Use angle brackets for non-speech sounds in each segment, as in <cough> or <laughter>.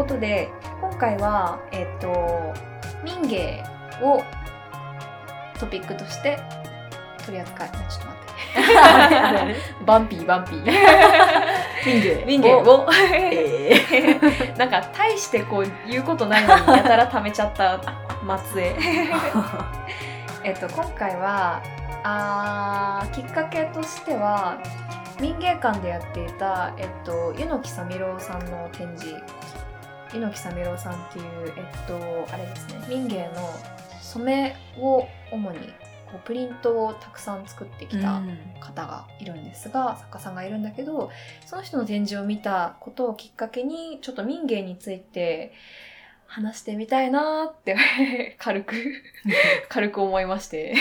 ことで今回はえっ、と民芸をトピックとして取り扱いちょっと待って。バンピーバンピー。<laughs> 民芸民芸を。えー。<laughs> なんか大してこう言うことないのにやたら貯めちゃった末裔 <laughs> えっと今回はあーきっかけとしては民芸館でやっていた、えっと、柚木さみろうさんの展示柚木さみろうさんっていうえっとあれですね民芸の染めを主にこうプリントをたくさん作ってきた方がいるんですが、作家さんがいるんだけどその人の展示を見たことをきっかけにちょっと民芸について話してみたいなーって軽く <laughs> 軽く思いまして。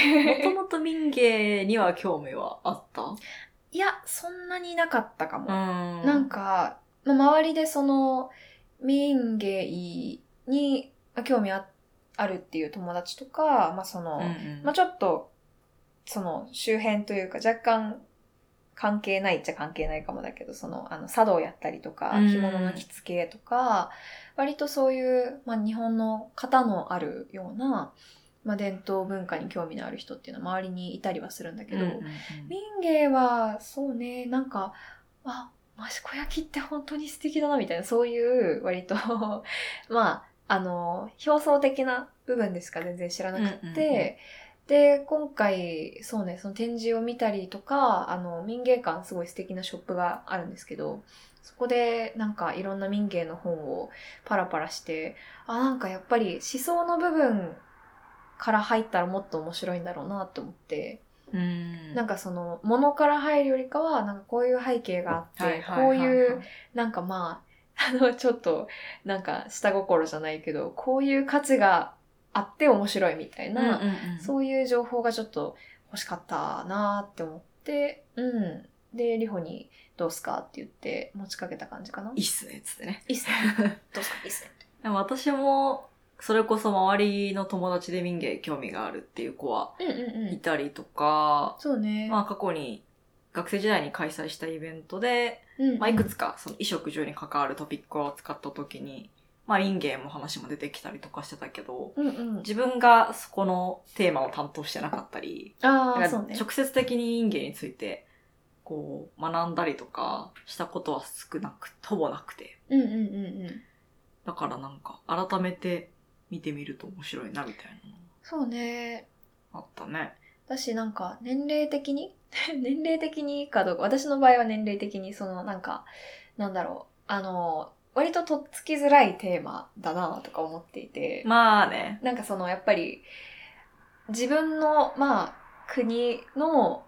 もともと民芸には興味はあった？いやそんなになかったかも、ん。なんか、まあ、周りでその民芸にまあ興味ああるっていう友達とか、まあそのうんうん。まあ、ちょっと、その周辺というか若干関係ないっちゃ関係ないかもだけど、その、あの、茶道やったりとか、うん。着物の着付けとか、割とそういう、まあ、日本の型のあるような、まあ、伝統文化に興味のある人っていうのは周りにいたりはするんだけど、うんうんうん。民芸は、そうね、なんか、あ、益子焼って本当に素敵だな、みたいな、そういう、割と、<laughs> まあ、あの、表層的な部分でしか全然知らなくって、うんうんうん。で、今回、そうね、その展示を見たりとか、あの、民芸館すごい素敵なショップがあるんですけど、そこでなんかいろんな民芸の本をパラパラして、あ、なんかやっぱり思想の部分から入ったらもっと面白いんだろうなって思って、うんなんかその、ものから入るよりかは、なんかこういう背景があって、こういう、なんかまあ、あの、ちょっと、なんか下心じゃないけど、こういう価値があって面白いみたいな、そういう情報がちょっと欲しかったなーって思って、うん。で、リホにどうすかって言って持ちかけた感じかな。いいっすね、つってね。いいっすね。<laughs> どうすか？いいっすね。でも私も、それこそ周りの友達で民芸興味があるっていう子はうんうんういん。たりとか、そうね。まあ過去に学生時代に開催したイベントで、うんうんまあいくつかその衣食住に関わるトピックを扱った時に、まあ民芸も話も出てきたりとかしてたけど、うんうん。自分がそこのテーマを担当してなかったり、ああ、そうね。直接的に民芸について、こう、学んだりとかしたことは少なく、ほぼなくて。うんうんうんうん。だからなんか、改めて見てみると面白いな、みたいそうね。あったね。私なんか年齢的に？<laughs> 年齢的にかどうか私の場合は年齢的にそのなんかなんだろうあの割ととっつきづらいテーマだなとか思っていて、まあね。なんかそのやっぱり自分のまあ国の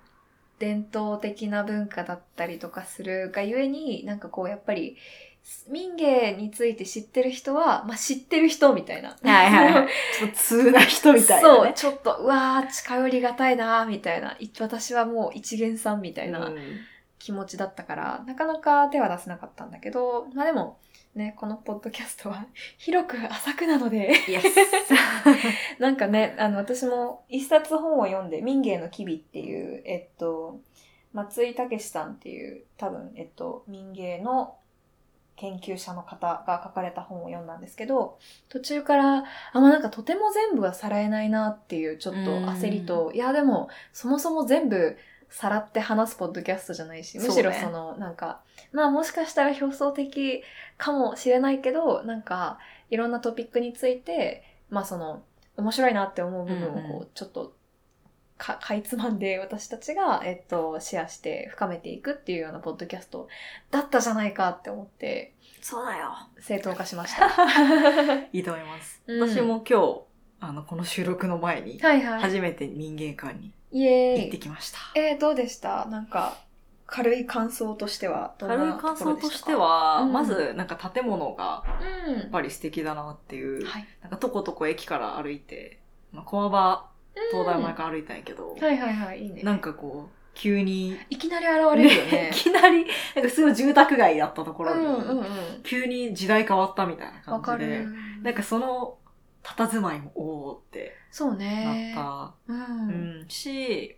伝統的な文化だったりとかするがゆえになんかこうやっぱり民芸について知ってる人は、まあ、知ってる人みたいな。はいはいはい。<laughs> ちょっと通な人みたいな、そう、ね。ちょっと、うわー、近寄りがたいなーみたいな。い私はもう一元さんみたいなうん気持ちだったから、なかなか手は出せなかったんだけど、まあでも、ね、このポッドキャストは <laughs> 広く浅くなので。<laughs> なんかね、あの、私も一冊本を読んで、民芸の機微っていう、えっと、松井武さんっていう、多分、えっと、民芸の研究者の方が書かれた本を読んだんですけど、途中から、あ、まあなんかとても全部はさらえないなっていうちょっと焦りと、いやでも、そもそも全部さらって話すポッドキャストじゃないし、むしろそうねその、なんか、まあもしかしたら表層的かもしれないけど、なんか、いろんなトピックについて、まあその、面白いなって思う部分をこうちょっと、か、かいつまんで私たちが、えっと、シェアして深めていくっていうようなポッドキャストだったじゃないかって思って、そうだよ。正当化しました。<laughs> いいと思います。うん私も今日、あの、この収録の前に、はいはい。初めて民芸館に行って。きました。えー、どうでした？なんか、軽い感想としてはどんな軽い感想としては、うんまず、なんか建物がやっぱり素敵だなっていう、うん。はい。なんかとことこ駅から歩いて、まあ、駒場、東大前から歩いたんやけど、はいはいはい、いいね。なんかこう、急に、いきなり現れるよね <laughs> い。きなり、なんか普通の住宅街だったところに、うんうんうん。急に時代変わったみたいな感じでる、。なんかその、佇まいもおーってそうなねっ。た。う。うんん、し、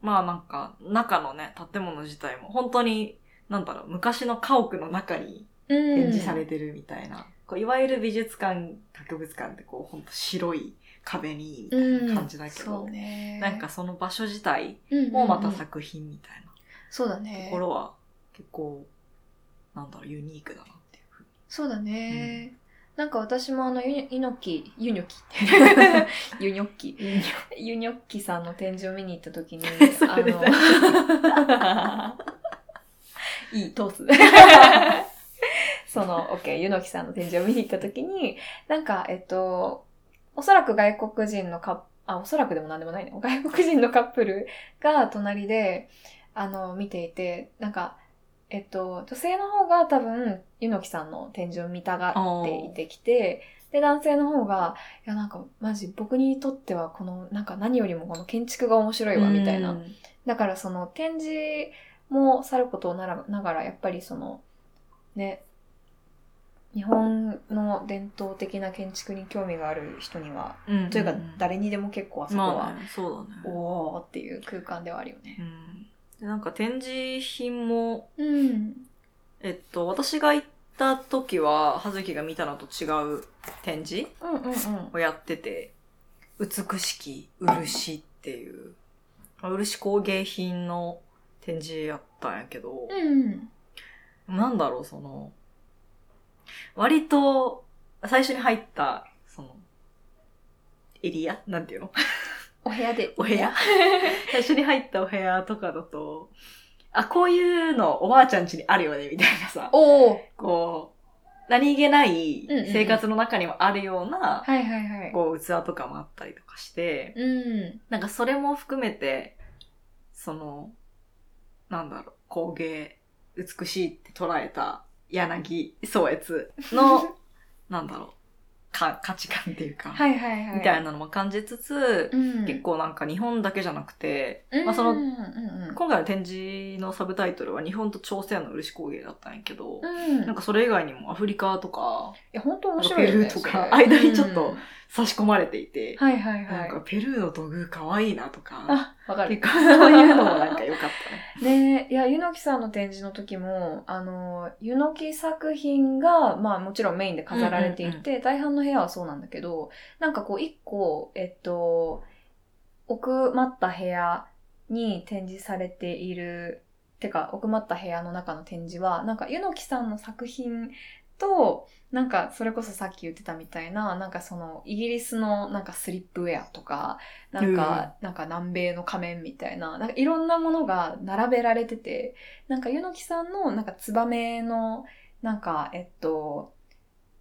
まあなんか、中のね、建物自体も本当に、なんだろう、昔の家屋の中にうん。展示されてるみたいなこういわゆる美術館、博物館ってこう、ほんと白い壁に、みたいな感じだけど、そうね。なんかその場所自体もまた作品みたいそうだなねとこ。ろは結構、なんだろう、ユニークだなっていうふうに。そうだね。なんか私もあの、ユニョキ、<laughs> ユニョキユニョッキ。ユニョッキさんの展示を見に行った時に、<laughs> あの、<laughs> いい、通す。その、OK、ユノキさんの展示を見に行った時に、なんか、えっと、おそらく外国人のカップ、あ、おそらくでもなんでもないね。外国人のカップルが隣で、あの、見ていて、なんか、えっと、女性の方が多分、ユノキさんの展示を見たがっていてきて、で、男性の方が、いや、なんか、マジ、僕にとっては、この、なんか何よりもこの建築が面白いわ、みたいな。うんだから、その、展示もさることならながら、やっぱりその、ね、日本の伝統的な建築に興味がある人には、うんというか、誰にでも結構あそこは、まあね、そうだね。おーっていう空間ではあるようね。んでなんか展示品も、うん。えっと、私が行った時は、葉月が見たのと違う展示うんうんうん。をやってて、美しき漆っていう、まあ漆工芸品の展示やったんやけど、うん。なんだろう、その、割と、最初に入った、その、エリア？なんていうの？<laughs> お部屋で。お部屋？最初に入ったお部屋とかだと、あ、こういうのおばあちゃん家にあるよね、みたいなさ、おーこう、何気ないうんうんうん生活の中にもあるような、はいはいはい。こう、器とかもあったりとかして、うん。なんかそれも含めて、その、なんだろう、工芸、美しいって捉えた柳宗悦の、<laughs> なんだろう、か価値観っていうか、はいはいはい。みたいなのも感じつつ、うん、結構なんか日本だけじゃなくて、うん、まあそのうん今回の展示のサブタイトルは日本と朝鮮の漆工芸だったんやけど、うん。なんかそれ以外にもアフリカとか、いや、本当面白いよね。ペルーとか間にちょっとうん差し込まれていて、はいはいはいなんか。ペルーの土偶かわいいなとか、あ、わかる結。構そういうのもなんか良かったね。<laughs> ねいや、ゆのきさんの展示の時も、あの、ゆのき作品が、まあもちろんメインで飾られていて、大半の部屋はそうなんだけど、なんかこう一個、えっと、奥まった部屋に展示されている、てか、奥まった部屋の中の展示は、なんかゆのきさんの作品と、なんかそれこそさっき言ってたみたいな、なんかそのイギリスのなんかスリップウェアとか、なんか、なんか南米の仮面みたいな、なんかいろんなものが並べられてて、なんかゆのきさんのなんかツバメの、なんか、えっと、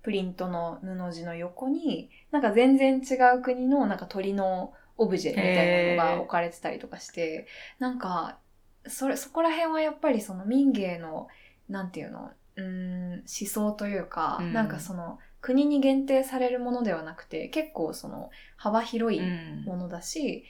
プリントの布地の横に、なんか全然違う国のなんか鳥のオブジェみたいなのが置かれてたりとかして、なんか、それ、そこら辺はやっぱりその民芸の、なんていうの、うーん、思想というか、うん。なんかその、国に限定されるものではなくて、結構その、幅広いうん。ものだし、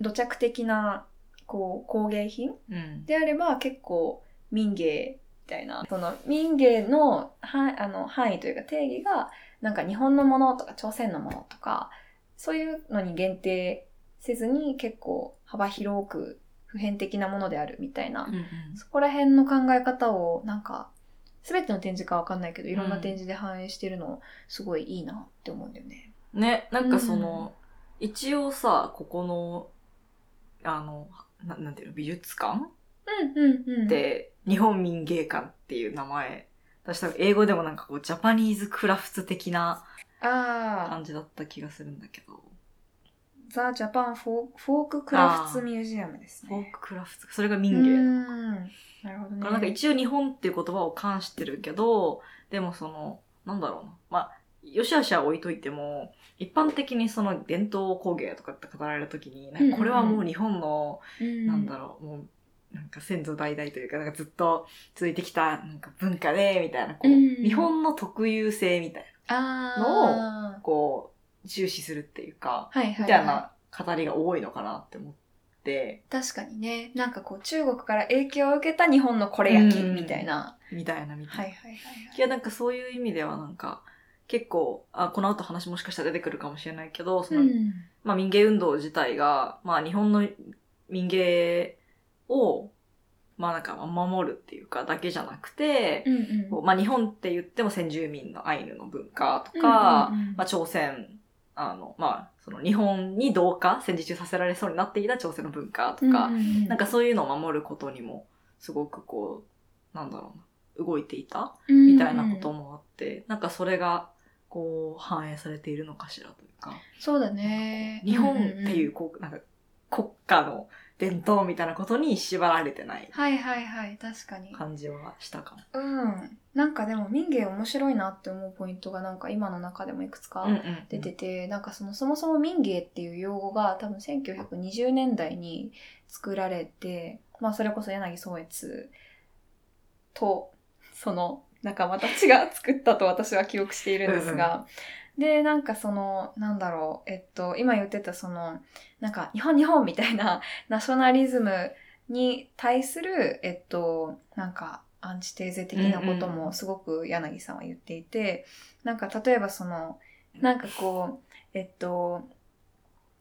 土着的な、こう、工芸品うん。であれば結構民芸みたいな、その民芸のはあの範囲というか定義が、なんか日本のものとか朝鮮のものとか、そういうのに限定せずに結構幅広く普遍的なものであるみたいな、うん。そこら辺の考え方をなんか、すべての展示かわかんないけど、いろんな展示で反映してるの、すごいいいなって思うんだよね。ね、なんかその、一応さ、ここの、あの、ななんていうの、美術館うんうんうん。で、日本民芸館っていう名前。私多分英語でもなんかこう、 Japanese craft 的な感じだった気がするんだけど。 The Japan Fo- Folk Craft Museum ですね。フ folk craft、それがう民芸。ん。なるほどね。なんか一応日本っていう言葉を冠してるけど、でもその、なんだろうな。まあ、よしあしは置いといても、一般的にその伝統工芸とかって語られるときに、なんかこれはもう日本の、うん、なんだろう、もう、なんか先祖代々というか、なんかずっと続いてきたなんか文化で、みたいな、こう、うん日本の特有性みたいあのこう、重視するっていうか、あ、はいはい、はい。みたいな語りが多いのかなって思って、確かにね。なんかこう中国から影響を受けた日本のこれ焼きうんみたいな。みたいなみたいな。はいはいはいいや、なんかそういう意味ではなんか、結構、あ、この後話もしかしたら出てくるかもしれないけど、そはい。の、まあ民芸運動自体が、まあ日本の民芸を、まあなんか守るっていうかだけじゃなくて、うんうんまあ日本って言っても先住民のアイヌの文化とか、うんうんうんまあ朝鮮、あの、まあその日本に同化、戦時中させられそうになっていた朝鮮の文化とか、うんうんうんなんかそういうのを守ることにもすごくこう、なんだろうな、動いていたみたいなこともあって、なんかそれがこう反映されているのかしらというか、そうだね。日本っていううんこう、なんか国家の伝統みたいなことに縛られてないはいはいはい、確かに。感じはしたかも。うん。なんかでも民芸面白いなって思うポイントがなんか今の中でもいくつか出てて、なんかそのそもそも民芸っていう用語が多分1920年代に作られて、まあそれこそ柳宗悦とその仲間たちが作ったと私は記憶しているんですが、で、なんかその、なんだろう、えっと、今言ってたその、なんか日本日本みたいなナショナリズムに対する、えっと、なんかアンチテーゼ的なことうんうんもすごく柳さんは言っていて、なんか例えばその、なんかこう、えっと、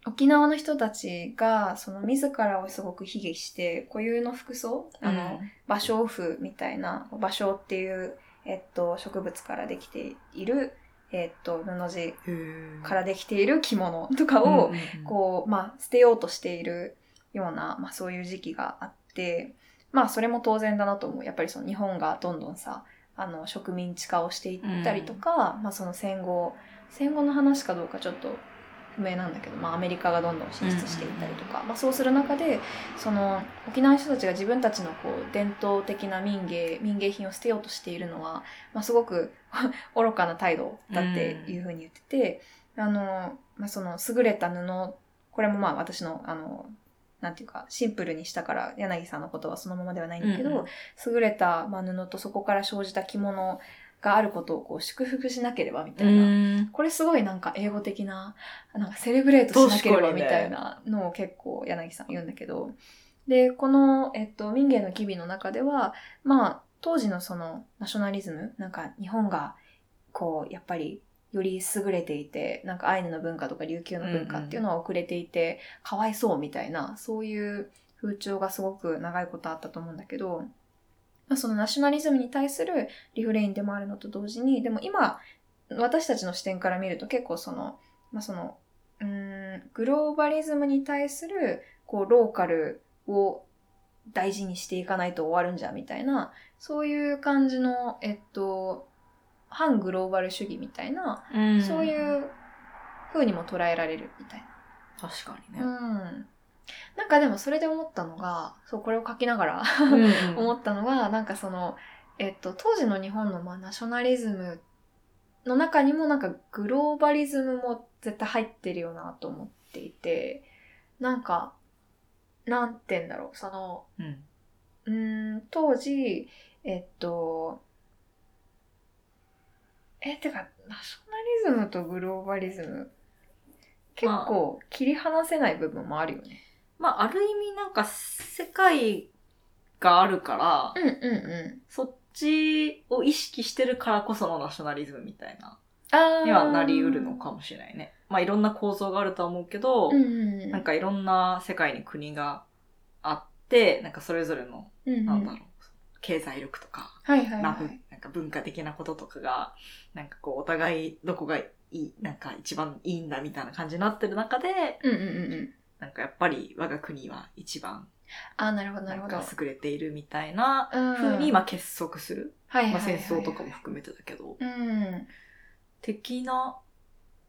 沖縄の人たちが、その自らをすごく卑下して、固有の服装、あの、芭蕉布みたいな、芭蕉っていう、えっと、植物からできている、えっと、布地からできている着物とかを、こう、まあ、捨てようとしているような、まあ、そういう時期があって、まあ、それも当然だなと思う。やっぱりその日本がどんどんさ、あの、植民地化をしていったりとか、まあ、その戦後、戦後の話かどうかちょっと不明なんだけど、まあ、アメリカがどんどん進出していったりとか、まあ、そうする中で、その、沖縄の人たちが自分たちのこう、伝統的な民芸、民芸品を捨てようとしているのは、まあ、すごく <laughs> 愚かな態度だっていうふうに言ってて、あの、まあ、その優れた布、これもまあ私の、あの、なんていうか、シンプルにしたから、柳さんのことはそのままではないんだけど、うんうん優れた、まあ、布とそこから生じた着物があることをこう祝福しなければみたういな。ん。これすごいなんか英語的な、なんかセレブレートしなければみたいなのを結構柳さん言うんだけど、で、この、えっと、民芸の機微の中では、まあ、当時のそのナショナリズム、なんか日本が、こう、やっぱり、より優れていて、なんかアイヌの文化とか琉球の文化っていうのは遅れていて、かわいそうみたいな、そういう風潮がすごく長いことあったと思うんだけど、まあ、そのナショナリズムに対するリフレインでもあるのと同時に、でも今、私たちの視点から見ると結構その、まあ、その、うーん、グローバリズムに対する、こう、ローカルを大事にしていかないと終わるんじゃ、みたいな、そういう感じの、えっと、反グローバル主義みたいな、そういう風にも捉えられるみたい確かにな。ね。うん。なんかでもそれで思ったのが、そう、これを書きながら思ったのが、なんかその、えっと、当時の日本のまあナショナリズムの中にもなんかグローバリズムも絶対入ってるよなと思っていて、なんか、なんて言うんだろう、その、うん。うーん、当時、えっと、え、てか、ナショナリズムとグローバリズム、結構切り離せない部分もあるよね。まあ、ある意味なんか世界があるから、うんうんうん。そっちを意識してるからこそのナショナリズムみたいな、あーにはなりうるのかもしれないね。まあ、いろんな構造があるとは思うけど、うんうんうん。なんかいろんな世界に国があって、なんかそれぞれの、うんうん、なんだろう、経済力とか、はいはい、まあぶはい。なんか文化的なこととかが、なんかこうお互いどこがいい、なんか一番いいんだみたいな感じになってる中で、うんうんうんうん。なんかやっぱり我が国は一番あー、なるほどなるほど。か優れているみたいなうん風に今結束する。まあはいはいはい戦争とかも含めてだけど、うん。的な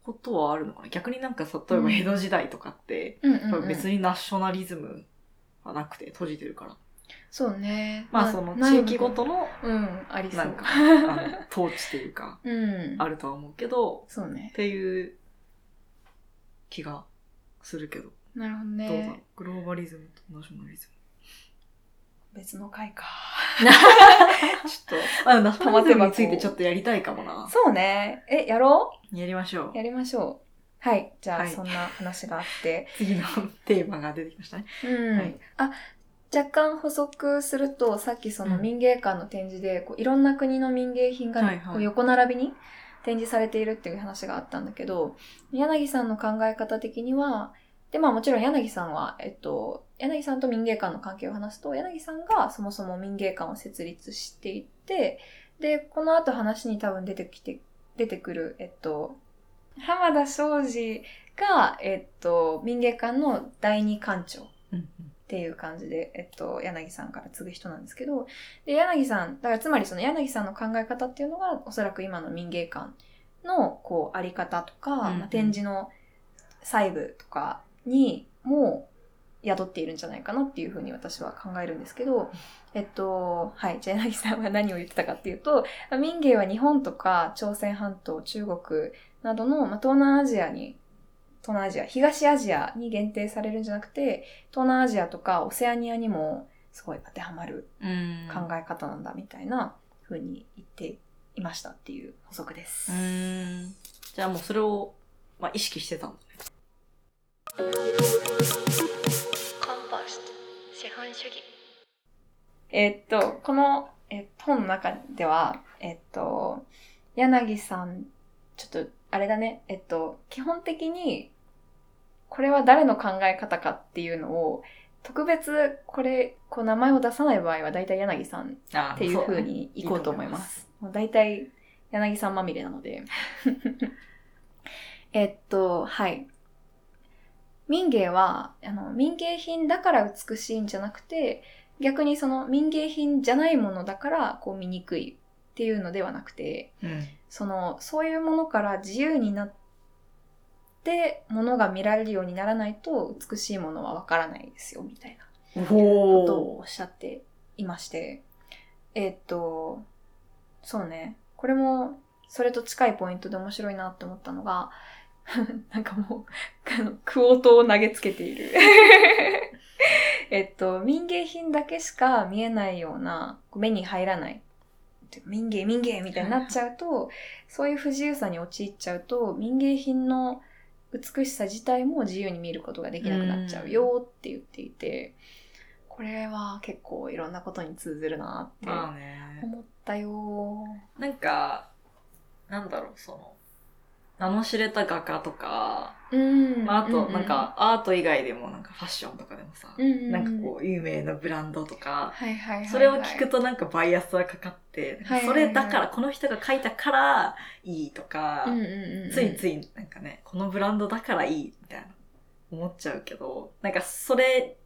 ことはあるのかな？逆になんかさ例えば江戸時代とかって、うん。別にナショナリズムはなくて閉じてるから。そうね。まあその地域ごとのうん、ありそう。なんか、あの <laughs> 統治っていうか、うん。あるとは思うけど、そうねっ。ていう気がするけど、なるほどどう。グローバリズムとナショナリズ別の回か。ム。<laughs> ちょっと、<laughs> あナショナリズムについてちょっとやりたいかもな。そうね。え、やろやりましょうう。やりましょう。はい。じゃあ、はいそんな話があって。次のテーマが出てきましたね。うん。はいあ、若干補足すると、さっきそのうん。民芸館の展示で、こういろんな国の民芸品がはいはい。こう横並びに展示されているっていう話があったんだけど、柳さんの考え方的には、で、まあもちろん柳さんは、えっと、柳さんと民芸館の関係を話すと、柳さんがそもそも民芸館を設立していて、で、この後話に多分出てきて、出てくる、えっと、浜田庄司が、えっと、民芸館の第二館長っうんていう感じで、えっと、柳さんから継ぐ人なんですけど、で、柳さん、だからつまりその柳さんの考え方っていうのが、おそらく今の民芸館の、こう、あり方とか、うんうんまあ、展示の細部とかにも宿っているんじゃないかなっていうふうに私は考えるんですけど、えっと、はい。じゃあ柳さんは何を言ってたかっていうと、民芸は日本とか朝鮮半島、中国などの、まあ、東南アジアに、東南アジア、東アジアに限定されるんじゃなくて、東南アジアとかオセアニアにもすごい当てはまるうん。考え方なんだみたいな風に言っていましたっていう補足です。うん。じゃあもうそれを、まあ、意識してたんだね。資本主義。えっと、この、えっと、本の中では、えっと、柳さん、ちょっと、あれだね、えっと、基本的に、これは誰の考え方かっていうのを、特別、これ、こう名前を出さない場合は、大体柳さんあっていう風にいこうと思います。もう大体、柳さんまみれなので。<laughs> えっと、はい。民芸は、あの、民芸品だから美しいんじゃなくて、逆にその民芸品じゃないものだから、こう見にくいっていうのではなくて、うん。その、そういうものから自由になって、ものが見られるようにならないと、美しいものはわからないですよ、みたいな。おことをおおっしゃっていまして、えーっと、そうね、これもそれと近いポイントで面白いなって思ったのが、<laughs> なんかもう、クオートを投げつけている。<laughs> えっと、民芸品だけしか見えないような、目に入らない。民芸、民芸みたいになっちゃうと、そういう不自由さに陥っちゃうと、民芸品の美しさ自体も自由に見ることができなくなっちゃうよって言っていて、これは結構いろんなことに通ずるなって。思ったよ。なんか、なんだろう、その、名の知れた画家とか、うん。まあ、あと、うなん、か、アート以外でも、なんかファッションとかでもさ、うんうん、なんかこう、有名なブランドとか、はいはいはいはい、それを聞くとなんかバイアスがかかって、はいはいはいそれだから、この人が書いたからいいとか、うんうんうんうん、ついついなんかね、このブランドだからいいみたいな思っちゃうけど、なんかそれ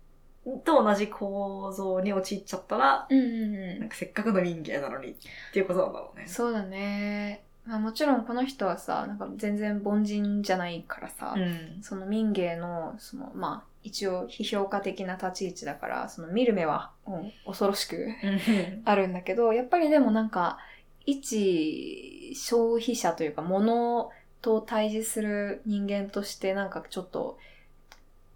と同じ構造に陥っちゃったら、うんうんうんなんかせっかくの民芸なのにっていうことなんだろうね。そうだね。まあもちろんこの人はさ、なんか全然凡人じゃないからさ、うん。その民芸の、その、まあ、一応批評家的な立ち位置だから、その見る目は、うん恐ろしくあるんだけど、やっぱりでもなんか、一消費者というか、物と対峙する人間として、なんかちょっと、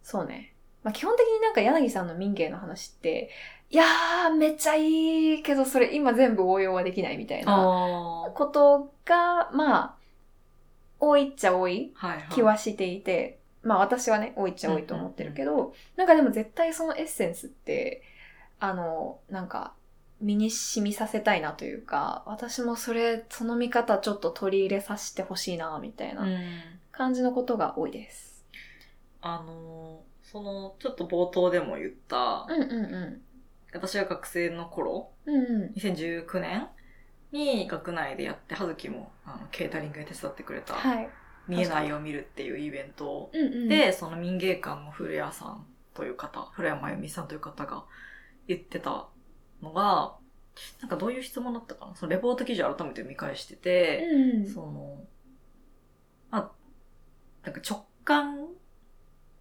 そうね。まあ基本的になんか柳さんの民芸の話って、いやー、めっちゃいいけど、それ今全部応用はできないみたいな。ことが、まあ、多いっちゃ多いはいはい。気はしていて、まあ私はね、多いっちゃ多いと思ってるけど、なんかでも絶対そのエッセンスって、あの、なんか、身に染みさせたいなというか、私もそれ、その見方ちょっと取り入れさせてほしいな、みたいなうん。感じのことが多いです。あのー、その、ちょっと冒頭でも言った、うんうん私が学生の頃、うん。うんうん。2019年に学内でやって、葉月もあのケータリングで手伝ってくれた、はい。見えないを見るっていうイベントうんうん。で、その民芸館の古谷さんという方、古谷真由美さんという方が言ってたのが、なんかどういう質問だったかな？そのレポート記事を改めて見返してて、うん。その、まあ、なんか直感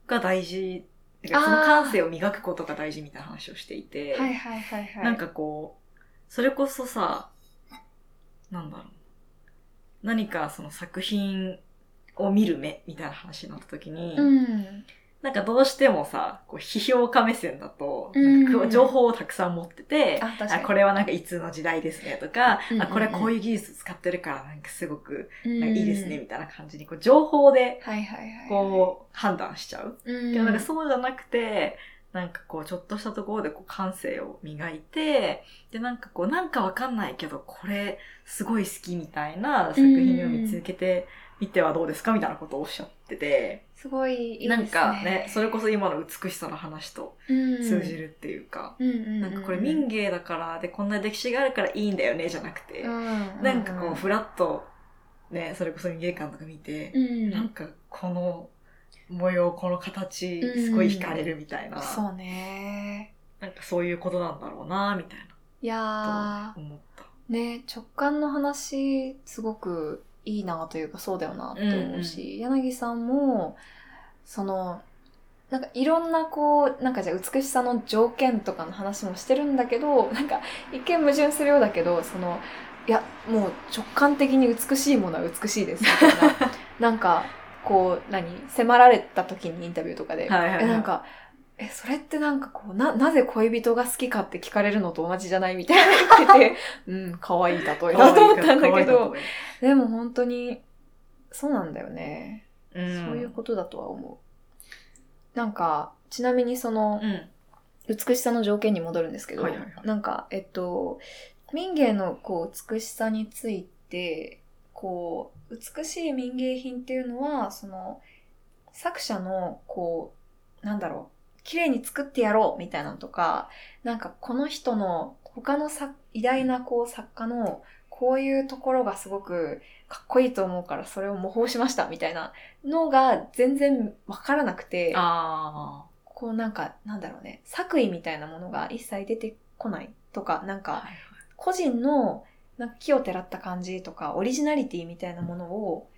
が大事、その感性を磨くことが大事みたいな話をしていて、はいはいはいはい。なんかこう、それこそさ、なんだろう。何かその作品を見る目みたいな話になった時に、うん。なんかどうしてもさ、こう批評家目線だと、情報をたくさん持ってて、あ、確かに。あこれはなんかいつの時代ですねとか、あこれはこういう技術使ってるからなんかすごくいいですねみたいな感じにこう情報ではいはいはい。こう判断しちゃう。うん、でもなんかそうじゃなくて、なんかこうちょっとしたところでこう感性を磨いて、でなんかこうなんかわかんないけどこれすごい好きみたいな作品を見つけて見てはどうですかみたいなことをおっしゃってて、すごいいいですね。なんかね、それこそ今の美しさの話と通じるっていうか、うんうんうんうん、なんかこれ民芸だから、で、こんな歴史があるからいいんだよね、じゃなくて、うんなんかこう、フラッと、ね、それこそ民芸館とか見て、うん、なんかこの模様、この形、うんすごい惹かれるみたいな、そうね。なんかそういうことなんだろうな、みたいいやな、と思った。ー、ね、直感の話、すごくいいなというか、そうだよなって思うし、柳さんも、その、なんかいろんなこう、なんかじゃあ美しさの条件とかの話もしてるんだけど、なんか一見矛盾するようだけど、その、いや、もう直感的に美しいものは美しいですみたいな。<laughs> なんか、こう、何？迫られた時にインタビューとかで、はいはいはいえ、なんか、え、それってなんかこう、な、なぜ恋人が好きかって聞かれるのと同じじゃないみたいな言ってて、<laughs> うん、可愛い例えだと思ったんだけど、でも本当に、そうなんだよね。うん、そういうことだとは思う。なんか、ちなみにその、うん。美しさの条件に戻るんですけど、はいはいはいなんか、えっと、民芸のこう美しさについて、こう、美しい民芸品っていうのは、その、作者の、こう、なんだろう、綺麗に作ってやろうみたいなのとか、なんかこの人の、他のさ偉大なこう作家の、こういうところがすごくかっこいいと思うからそれを模倣しましたみたいなのが全然わからなくて、あこうなんか、なんだろうね、作為みたいなものが一切出てこないとか、なんあ。か、はい個人のなんか木をてらった感じとか、オリジナリティみたいなものを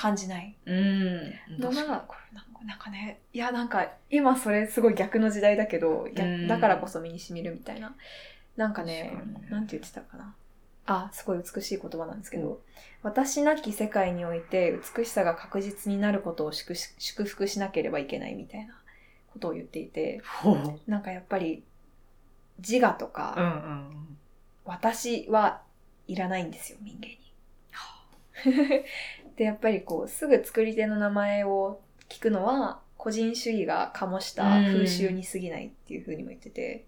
感じないうん。のが、これなんかなんかね、いやなんか今それすごい逆の時代だけど、だからこそ身に染みるみたいな。なんかねなんて言ってたかな。あ、すごい美しい言葉なんですけど、私なき世界において美しさが確実になることを祝福しなければいけないみたいなことを言っていて。なんかやっぱり自我とか、うんうん私はいらないんですよ、民芸に。<laughs> で、やっぱりこう、すぐ作り手の名前を聞くのは、個人主義が醸した風習に過ぎないっていうふうにも言ってて、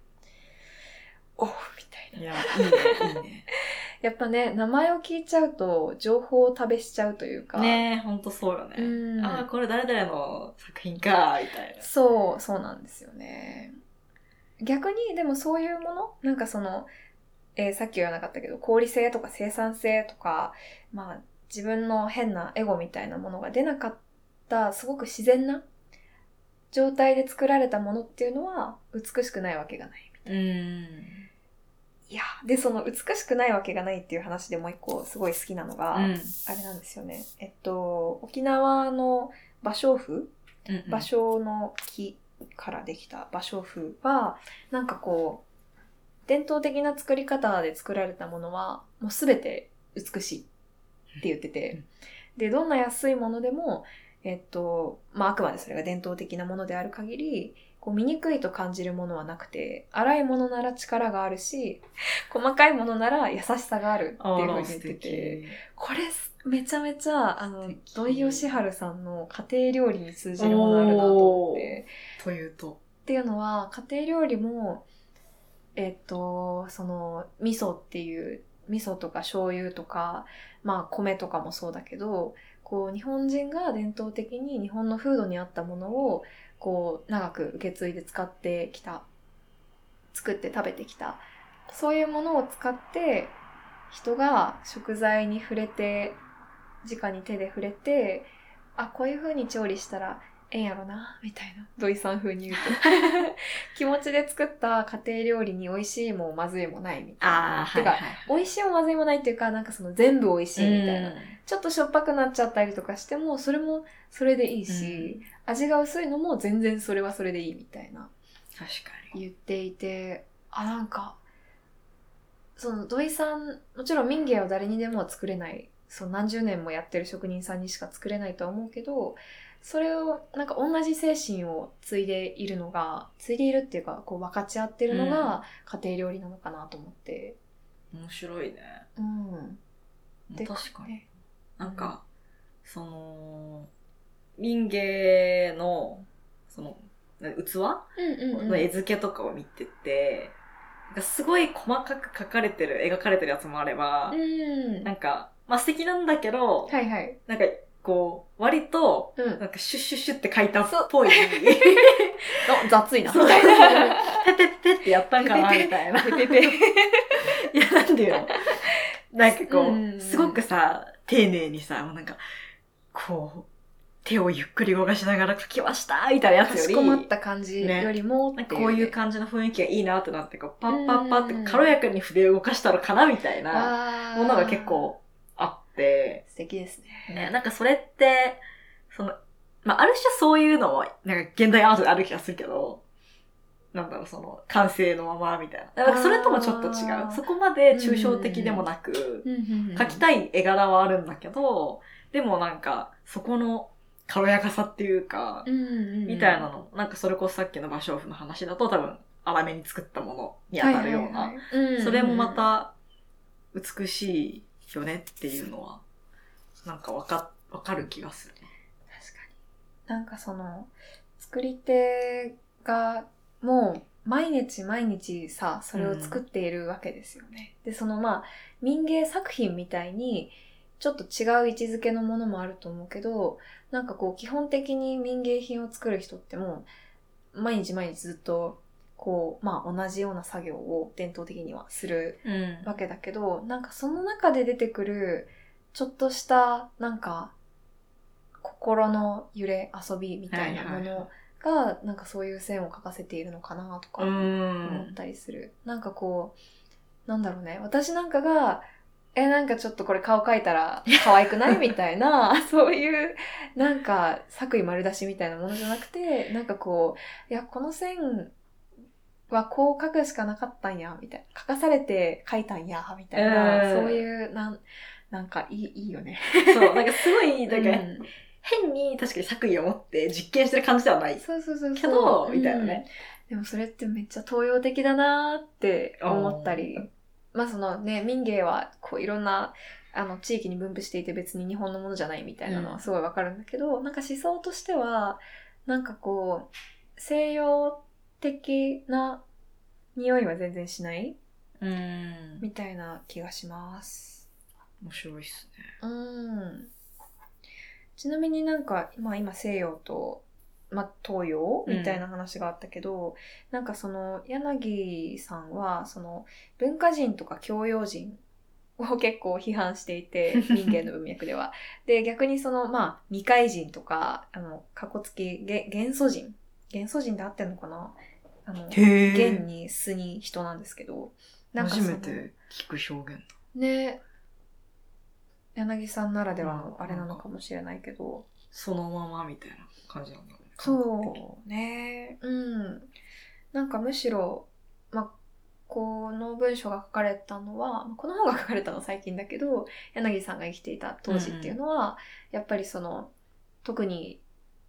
おうみたいうん。な。いや、いいね、いいね。<laughs> やっぱね、名前を聞いちゃうと、情報を食べしちゃうというか。ねえ、ほんとそうよね。うんああ、これ誰々の作品か、みたいな。そう、そうなんですよね。逆に、でもそういうものなんかその、えーさっきは言わなかったけど、効率性とか生産性とか、まあ、自分の変なエゴみたいなものが出なかった、すごく自然な状態で作られたものっていうのは、美しくないわけがない。うん。いや、で、その美しくないわけがないっていう話でもう一個すごい好きなのが、うん。あれなんですよね。えっと、沖縄の芭蕉布？うん芭蕉の木からできた芭蕉布は、なんかこう、伝統的な作り方で作られたものは、もうすべて美しいって言ってて、で、どんな安いものでも、えっと、まあ、あくまでそれが伝統的なものである限り、こう、醜いと感じるものはなくて、粗いものなら力があるし、<laughs> 細かいものなら優しさがあるっていうふうに言ってて、これめちゃめちゃ、あの土井善晴さんの家庭料理に通じるものあるなと思って。というと。っていうのは、家庭料理も、えっと、その、味噌っていう、味噌とか醤油とか、まあ米とかもそうだけど、こう日本人が伝統的に日本の風土に合ったものを、こう長く受け継いで使ってきた、作って食べてきた。そういうものを使って、人が食材に触れて、直に手で触れて、あ、こういう風に調理したらええんやろな、みたいな。土井さん風に言うと。<laughs> 気持ちで作った家庭料理に美味しいもまずいもないみたいな。ああ、てか、美味しいもまずいもないっていうか、なんかその全部美味しいみたいな。うんちょっとしょっぱくなっちゃったりとかしても、それもそれでいいし、味が薄いのも全然それはそれでいいみたいな。確かに。言っていて、あ、なんか、その土井さん、もちろん民芸は誰にでもは作れない、そう何十年もやってる職人さんにしか作れないとは思うけど、それを、なんか同じ精神を継いでいるのが、継いでいるっていうか、こう分かち合ってるのが家庭料理なのかなと思って。面白いね。うん。で確かに。ねなんか、その、民芸の、その、な器？うんうんうん。の絵付けとかを見てて、なんかすごい細かく描かれてる、描かれてるやつもあれば、うん。なんか、まあ素敵なんだけど、はいはい。なんかこう、割と、うん。なんかシュッシュッシュッって書いたっぽい。<laughs> あ雑いな。みたいな。<laughs> ペペペってやったんかなみたいな。ペペペ。<laughs> いや、なんていうの？なんかこう、うん。すごくさ、丁寧にさ、なんか、こう、手をゆっくり動かしながら書きましたみたいなやつより、かしこまった感じよりも、なんかこういう感じの雰囲気がいいなってなって、こうパッパッパってうん。軽やかに筆を動かしたのかなみたいな。ものが結構素敵ですね。ね、なんかそれって、その、まあ、ある種そういうのも、なんか現代アートである気がするけど、なんだろう、その、完成のままみたいな。なんかそれともちょっと違う。そこまで抽象的でもなく、描きい。たい絵柄はあるんだけど、でもなんか、そこの軽やかさっていうか、みたいなの、なんかそれこそさっきの芭蕉布の話だと多分、粗めに作ったものに当たるような、それもまた美しいよねっていうのは、なんかわか、わかる気がするね。確かに。なんかその、作り手がもう毎日毎日さ、それを作っているわけですよね。で、そのまあ、民芸作品みたいに、ちょっと違う位置づけのものもあると思うけど、なんかこう、基本的に民芸品を作る人ってもう、毎日毎日ずっと、こう、まあ同じような作業を伝統的にはするうん。わけだけどなんかその中で出てくるちょっとしたなんか心の揺れ遊びみたいなもはいはい。のがなんかそういう線を描かせているのかなとかう思んったりする、なんかこうなんだろうね。私なんかがえなんかちょっとこれ顔描いたら可愛くない？<laughs> みたいなそういうなんか作為丸出しみたいなものじゃなくてなんかこういやこの線はこう描くしかなかったんやみたいな。書かされて描いたんやみたいな、うん。そういうなんなんかいいいいよね。そう、なんかすごい、<laughs> なんか、うん。変に確かに作為を持って実験してる感じではない。そうそうそうそう。けどみたいなね。うん。でもそれってめっちゃ東洋的だなーって思ったり。まあそのね民芸はこういろんなあの地域に分布していて別に日本のものじゃないみたいなのうん。はすごいわかるんだけど、なんか思想としてはなんかこう西洋的な匂いは全然しない？うん。みたいな気がします。面白いっすね。うん。ちなみになんか、まあ今西洋と、まあ東洋みたいな話があったけど、なんかその柳さんは、その文化人とか教養人を結構批判していて、<laughs> 民芸の文脈では。で、逆にその、まあ未開人とか、あの、かこつき、げ元素人元素人で合ってんのかな？あの、へ元に素に人なんですけど、なんか初めて聞く表現。ね柳さんならではのあれなのかもしれないけど、そのままみたいな感じなんだろうね。そうね。うん。なんかむしろまあこの文章が書かれたのはこの本が書かれたのは最近だけど柳さんが生きていた当時っていうのは、やっぱりその特に、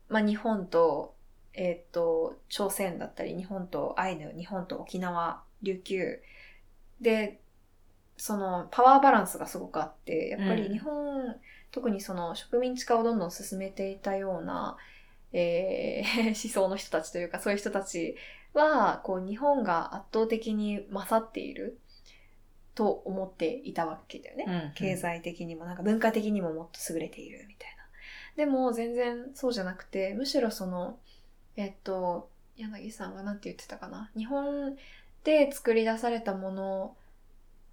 まあ、日本と,、えー、と朝鮮だったり日本とアイヌ日本と沖縄琉球でそのパワーバランスがすごくあってやっぱり日本、特にその植民地化をどんどん進めていたような、えー <laughs> 思想の人たちというかそういう人たちはこう日本が圧倒的に勝っていると思っていたわけだよね。うん経済的にもなんか文化的にももっと優れているみたいな。でも全然そうじゃなくてむしろそのえっと柳さんが何て言ってたかな？日本で作り出されたもの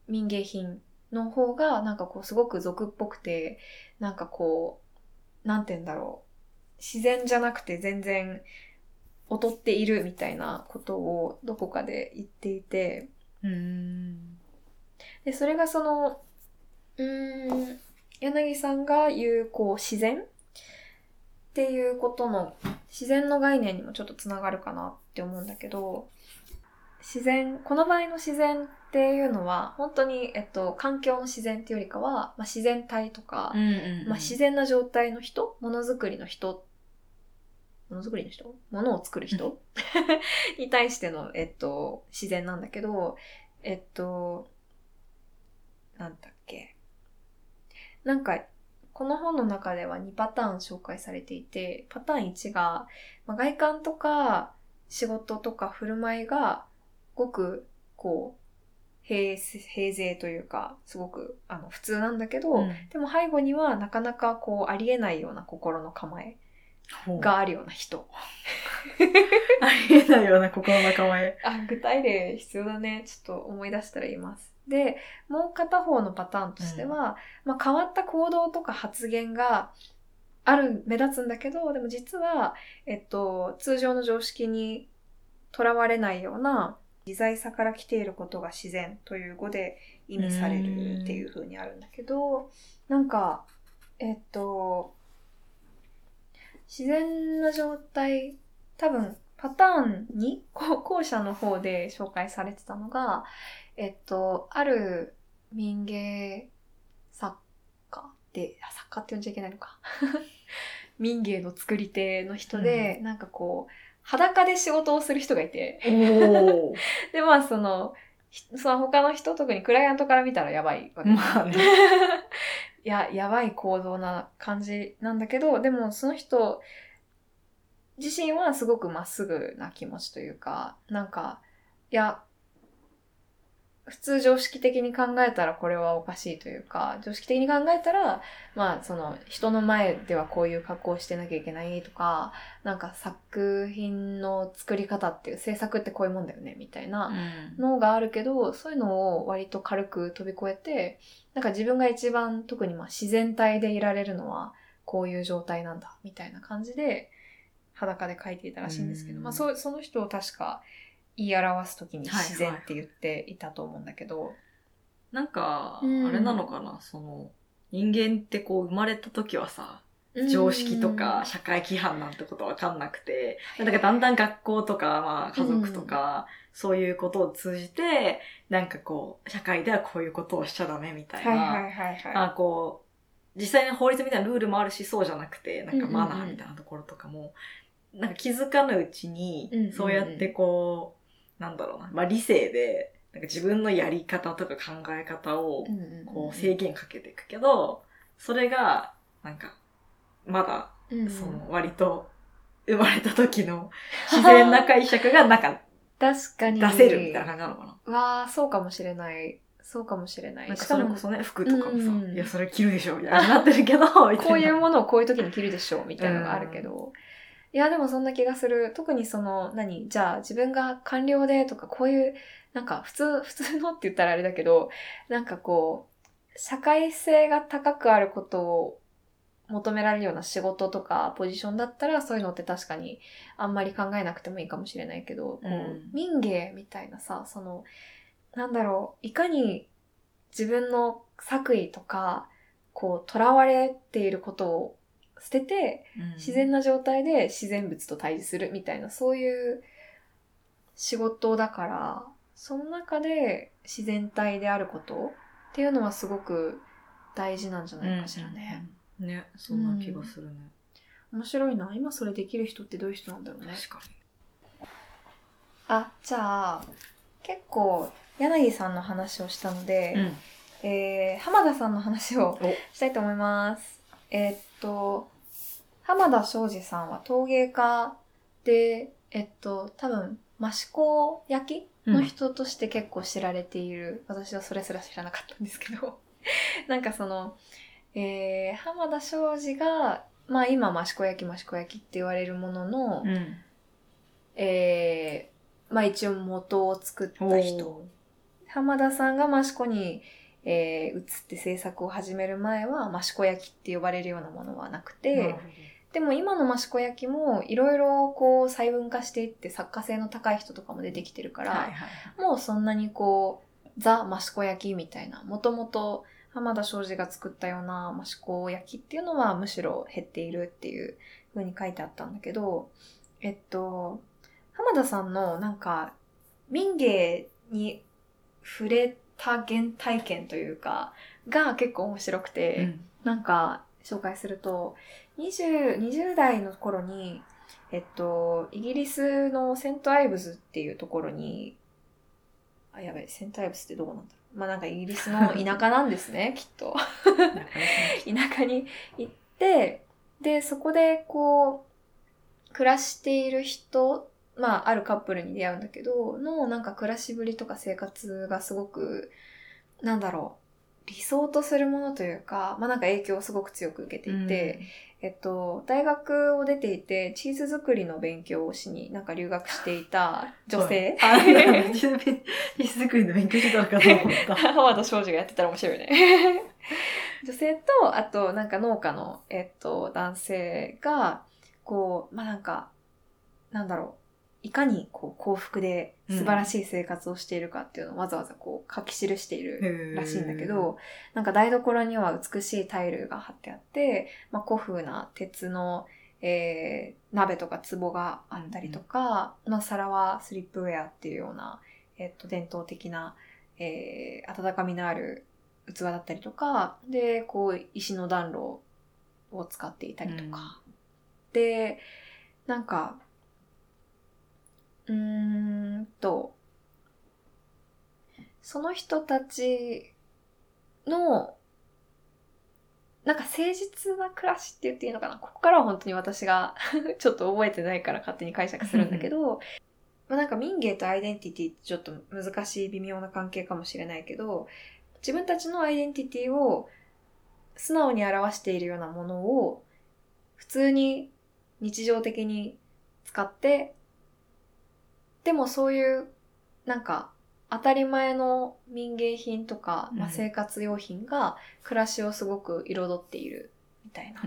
民芸品の方がなんかこうすごく俗っぽくてなんかこうなんて言うんだろう。自然じゃなくて全然劣っているみたいなことをどこかで言っていて。うん。でそれがそのうーん柳さんが言うこう自然っていうことの自然の概念にもちょっとつながるかなって思うんだけど自然この場合の自然っていうのは本当に、えっと、環境の自然っていうよりかは、まあ、自然体とか、うんうんまあ、自然な状態の人ものづくりの人ものづくりの人？ものを作る人？<laughs> に対しての、えっと、自然なんだけどえっとなんだっけ？なんかこの本の中では2パターン紹介されていてパターン1が、まあ、外観とか仕事とか振る舞いがごくこう平平勢というか、すごくあの普通なんだけど、うんでも背後にはなかなかこうありえないような心の構えがあるような人。<laughs> ありえないような心の構え。あ、具体例必要だね。ちょっと思い出したら言います。で、もう片方のパターンとしては、まあ変わった行動とか発言がある、目立つんだけど、でも実は、えっと、通常の常識にとらわれないような自在さから来ていることが自然という語で意味されるっていう風にあるんだけど、なんか、えっと、自然な状態、多分パターンに後者の方で紹介されてたのが、えっと、ある民芸作家で、あ作家って呼んじゃいけないのか。<laughs> 民芸の作り手の人で、なんかこう、裸で仕事をする人がいて。<laughs> で、まあその、ひその他の人、特にクライアントから見たらやばいわけ。まあね。い <laughs> や、やばい行動な感じなんだけど、でもその人自身はすごくまっすぐな気持ちというか、なんか、いや、普通常識的に考えたらこれはおかしいというか、常識的に考えたら、まあその人の前ではこういう格好をしてなきゃいけないとか、なんか作品の作り方っていう制作ってこういうもんだよね、みたいなのがあるけど、そういうのを割と軽く飛び越えて、なんか自分が一番特にまあ自然体でいられるのはこういう状態なんだ、みたいな感じで裸で描いていたらしいんですけど、うん。まあそその人を確か言い表すときにはいはい。自然って言っていたと思うんだけど、なんか、うん。あれなのかな、その、人間ってこう生まれた時はさ、常識とか社会規範なんてことわかんなくて、だからだんだん学校とか、まあ家族とか、そういうことを通じて、なんかこう、社会ではこういうことをしちゃダメみたいな、はいはいはいはい。あこう、実際に法律みたいなルールもあるし、そうじゃなくて、なんかマナうんうんうんーみたいなところとかも、なんか気づかぬうちにうんうんう、ん。そうやってこう、なんだろうな、まあ理性で、なんか自分のやり方とか考え方をこう制限かけていくけど、それが、なんか、まだ、その割と、生まれた時の自然な解釈がなんか <laughs> 確かに。出せるみたいな感じなのかな。わあ、そうかもしれない。そうかもしれない。なんかしかもそれこそね、服とかもさ、うんいや、それ着るでしょ、みたいになってるけど、<laughs> こういうものをこういう時に着るでしょうみたいなのがあるけど、いやでもそんな気がする。特にその何？じゃあ自分が官僚でとかこういうなんか普通普通のって言ったらあれだけどなんかこう社会性が高くあることを求められるような仕事とかポジションだったらそういうのって確かにあんまり考えなくてもいいかもしれないけど、うん。民芸みたいなさそのなんだろういかに自分の作為とかこう囚われていることを捨ててうん自然な状態で自然物と対峙するみたいなそういう仕事だからその中で自然体であることっていうのはすごく大事なんじゃないかしらね。うんね、そんな気がするね。面白いな今それできる人ってどういう人なんだろうね。確かあじゃあ結構柳さんの話をしたので、に。うん。えー浜田さんの話をおしたいと思います。えーっと、浜田庄司さんは陶芸家で、えっと、多分、益子焼きの人として結構知られている、私はそれすら知らなかったんですけど、<laughs> なんかその、えー浜田庄司が、まあ今、益子焼き、益子焼きって言われるものの、うん。えーまあ一応元を作った人。浜田さんが益子に、えー移って制作を始める前は益子焼きって呼ばれるようなものはなくて、なるほでも今の益子焼きもいろいろこう細分化していって作家性の高い人とかも出てきてるから、どはいはい。もうそんなにこうザ・益子焼きみたいなもともと浜田庄司が作ったような益子焼きっていうのはむしろ減っているっていう風に書いてあったんだけどえっと浜田さんのなんか民芸に触れた原体験というかが結構面白くて、うんなんか紹介すると 20, 20代の頃にえっとイギリスのセントアイブズっていうところにあやばいセントアイブズってどこなんだろう。まあなんかイギリスの田舎なんですね <laughs> きっと。田舎に行ってでそこでこう暮らしている人まあ、あるカップルに出会うんだけど、の、なんか暮らしぶりとか生活がすごく、なんだろう、理想とするものというか、まあなんか影響をすごく強く受けていて、えっと、大学を出ていて、チーズ作りの勉強をしに、なんか留学していた女性。あ、<laughs> チーズ作りの勉強してたのかと思った。浜田少女がやってたら面白いね。<laughs> 女性と、あと、なんか農家の、えっと、男性が、こう、まあなんか、なんだろう、いかにこう幸福で素晴らしい生活をしているかっていうのをわざわざこう書き記しているらしいんだけど、なんか台所には美しいタイルが貼ってあって、まあ、古風な鉄の、えー鍋とか壺があったりとか、まあ、皿はスリップウェアっていうような、えっと、伝統的な、えー温かみのある器だったりとか、で、こう、石の暖炉を使っていたりとか。で、なんか、うーんと、その人たちの、なんか誠実な暮らしって言っていいのかな？ここからは本当に私が <laughs> ちょっと覚えてないから勝手に解釈するんだけど、まあなんか民芸とアイデンティティってちょっと難しい微妙な関係かもしれないけど、自分たちのアイデンティティを素直に表しているようなものを普通に日常的に使って、でもそういうなんか当たり前の民芸品とか、まあ、うん生活用品が暮らしをすごく彩っているみたいな。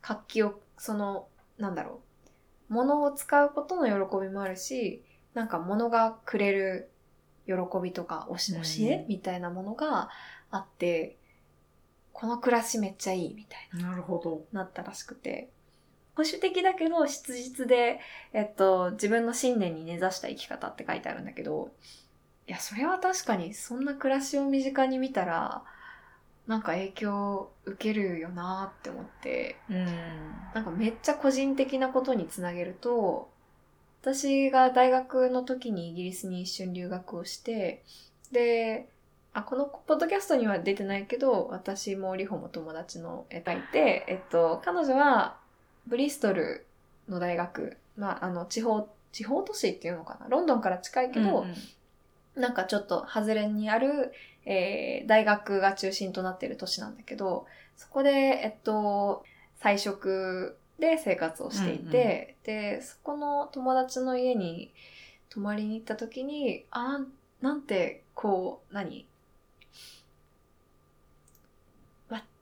活気を、その、なんだろう。物を使うことの喜びもあるし、なんか物がくれる喜びとか、教えみたいなものがあって、この暮らしめっちゃいいみたいうん。なるほど。な、なったらしくて。保守的だけど、質実で、えっと、自分の信念に根ざした生き方って書いてあるんだけど、いや、それは確かに、そんな暮らしを身近に見たら、なんか影響を受けるよなって思って、うん。なんかめっちゃ個人的なことにつなげると、私が大学の時にイギリスに一瞬留学をして、で、あ、このポッドキャストには出てないけど、私もリホも友達の絵がいて、えっと、彼女はブリストルの大学、まあ、あの、地方、地方都市っていうのかな？ロンドンから近いけど、うんうん。なんかちょっと外れにある、えー大学が中心となっている都市なんだけど、そこで、えっと、菜食で生活をしていて、で、そこの友達の家に泊まりに行った時に、あ、なんなんて、こう、何？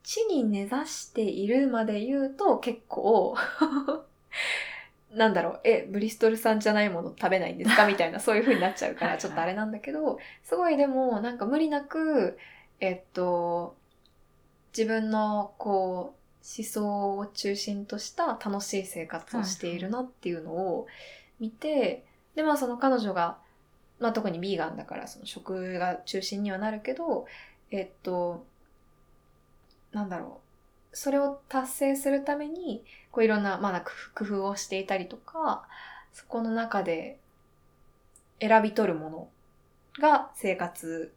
まあ地に根ざしているまで言うと結構、なんだろう、え、ブリストル産じゃないもの食べないんですか？<laughs> みたいな、そういう風になっちゃうから、はいはい。ちょっとあれなんだけど、すごいでも、なんか無理なく、えっと、自分の、こう、思想を中心とした楽しい生活をしているなっていうのを見て、で、まあその彼女が、まあ特にビーガンだからその食が中心にはなるけど、えっと、なんだろう。それを達成するために、こういろんな、まあなんか工夫をしていたりとか、そこの中で選び取るものが生活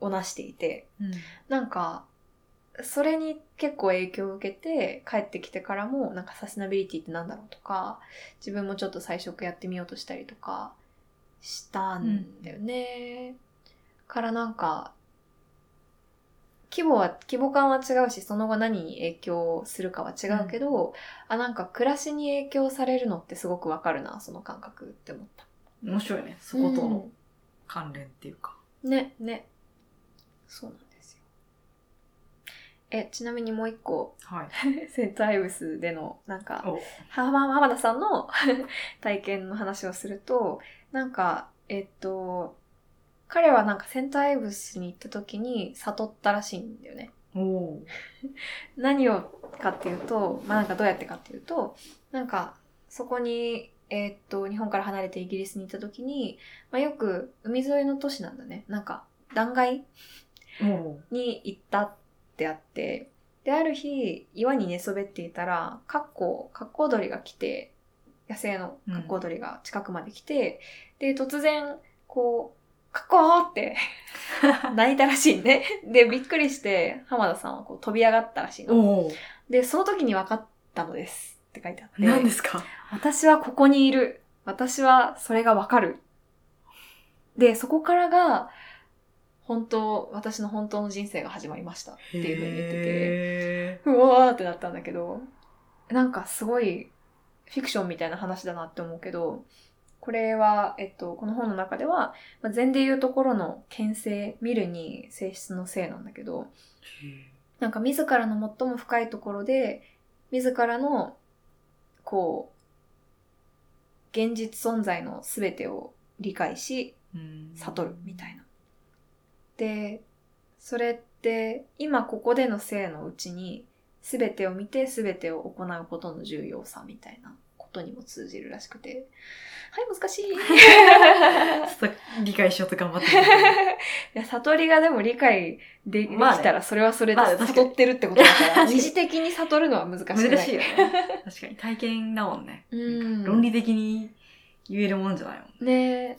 をなしていて、うんなんか、それに結構影響を受けて、帰ってきてからも、なんかサステナビリティってなんだろうとか、自分もちょっと菜食やってみようとしたりとか、したんだよね。からなんか、規模は、規模感は違うし、その後何に影響するかは違うけど、あ、なんか暮らしに影響されるのってすごくわかるな、その感覚って思った。面白いね。そことの関連っていうか。うんね、ね。そうなんですよ。え、ちなみにもう一個、はい。<laughs> セントアイブスでの、なんか、お浜浜田さんの <laughs> 体験の話をすると、なんか、えっと、彼はなんかセントアイブスに行った時に悟ったらしいんだよね。<laughs> 何をかっていうと、まあなんかどうやってかっていうと、なんかそこに、えっと、日本から離れてイギリスに行った時に、まあよく海沿いの都市なんだね。なんか断崖おに行ったってあって、で、ある日、岩に寝そべっていたら、カッコウ、カッコウ鳥が来て、野生のカッコウ鳥が近くまで来て、で、突然、こう、カッコーって <laughs> 泣いたらしいね。で、びっくりして、浜田さんはこう飛び上がったらしいの。で、その時に分かったのです。っって書いてあって。何ですか？私はここにいる。私はそれがわかる。で、そこからが、本当、私の本当の人生が始まりましたっていうふうに言ってて、へうわーってなったんだけど、なんかすごいフィクションみたいな話だなって思うけど、これは、えっと、この本の中では、まあ、禅でいうところの牽制、見るに性質の性なんだけど、ーなんか自らの最も深いところで、自らの、こう、現実存在の全てを理解し、うん。悟るみたいな。で、それって今ここでの生のうちに全てを見て全てを行うことの重要さみたいなことにも通じるらしくて。はい、難しい。<laughs> 理解しようと頑張ってる <laughs> や悟りがでも理解できたらそれはそれで悟ってるってことだから、<laughs> 二次的に悟るのは難しい。難しいよね。確かに体験だもんね。うん論理的に言えるもんじゃないもん。ね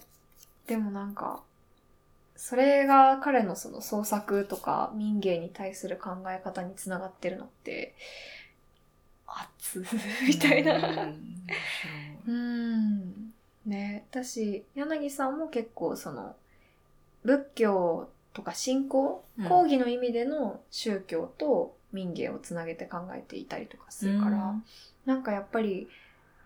でもなんか、それが彼のその創作とか民芸に対する考え方につながってるのって、熱 <laughs> みたいな。うんうん。ね私、柳さんも結構その、仏教とか信仰、うん講義の意味での宗教と民芸をつなげて考えていたりとかするから、なんかやっぱり、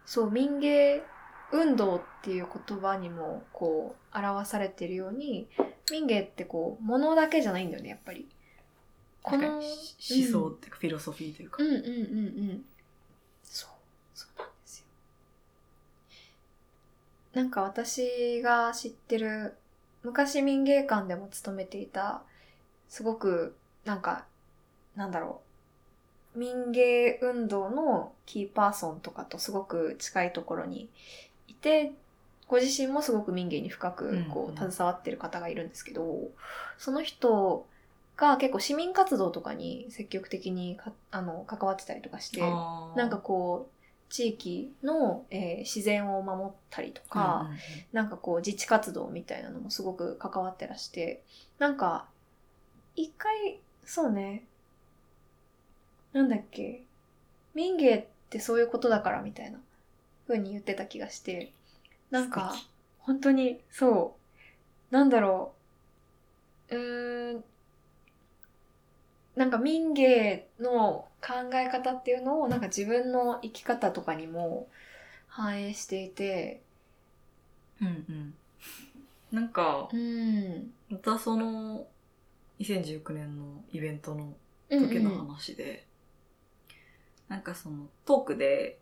そう、民芸運動っていう言葉にもこう表されてるように、民芸ってこう、物だけじゃないんだよね、やっぱり。この、思想っていうか、フィロソフィーというか。うんうんうんうん。そう、そうなんですよ。なんか私が知ってる、昔民芸館でも勤めていた、すごく、なんか、なんだろう、民芸運動のキーパーソンとかとすごく近いところにいて、ご自身もすごく民芸に深くこうんう携わってる方がいるんですけど、その人が結構市民活動とかに積極的にかあの関わってたりとかして、なんかこう、地域の、えー自然を守ったりとか、うんうんうん。なんかこう自治活動みたいなのもすごく関わってらして、なんか、一回、そうね、なんだっけ、民芸ってそういうことだからみたいな風に言ってた気がして、なんか本当に、そう、なんだろう、うーん、なんか民芸の考え方っていうのをなんか自分の生き方とかにも反映していて、うんうん。なんか、うん。またその、2019年のイベントの時時の話で、なんかそのトークで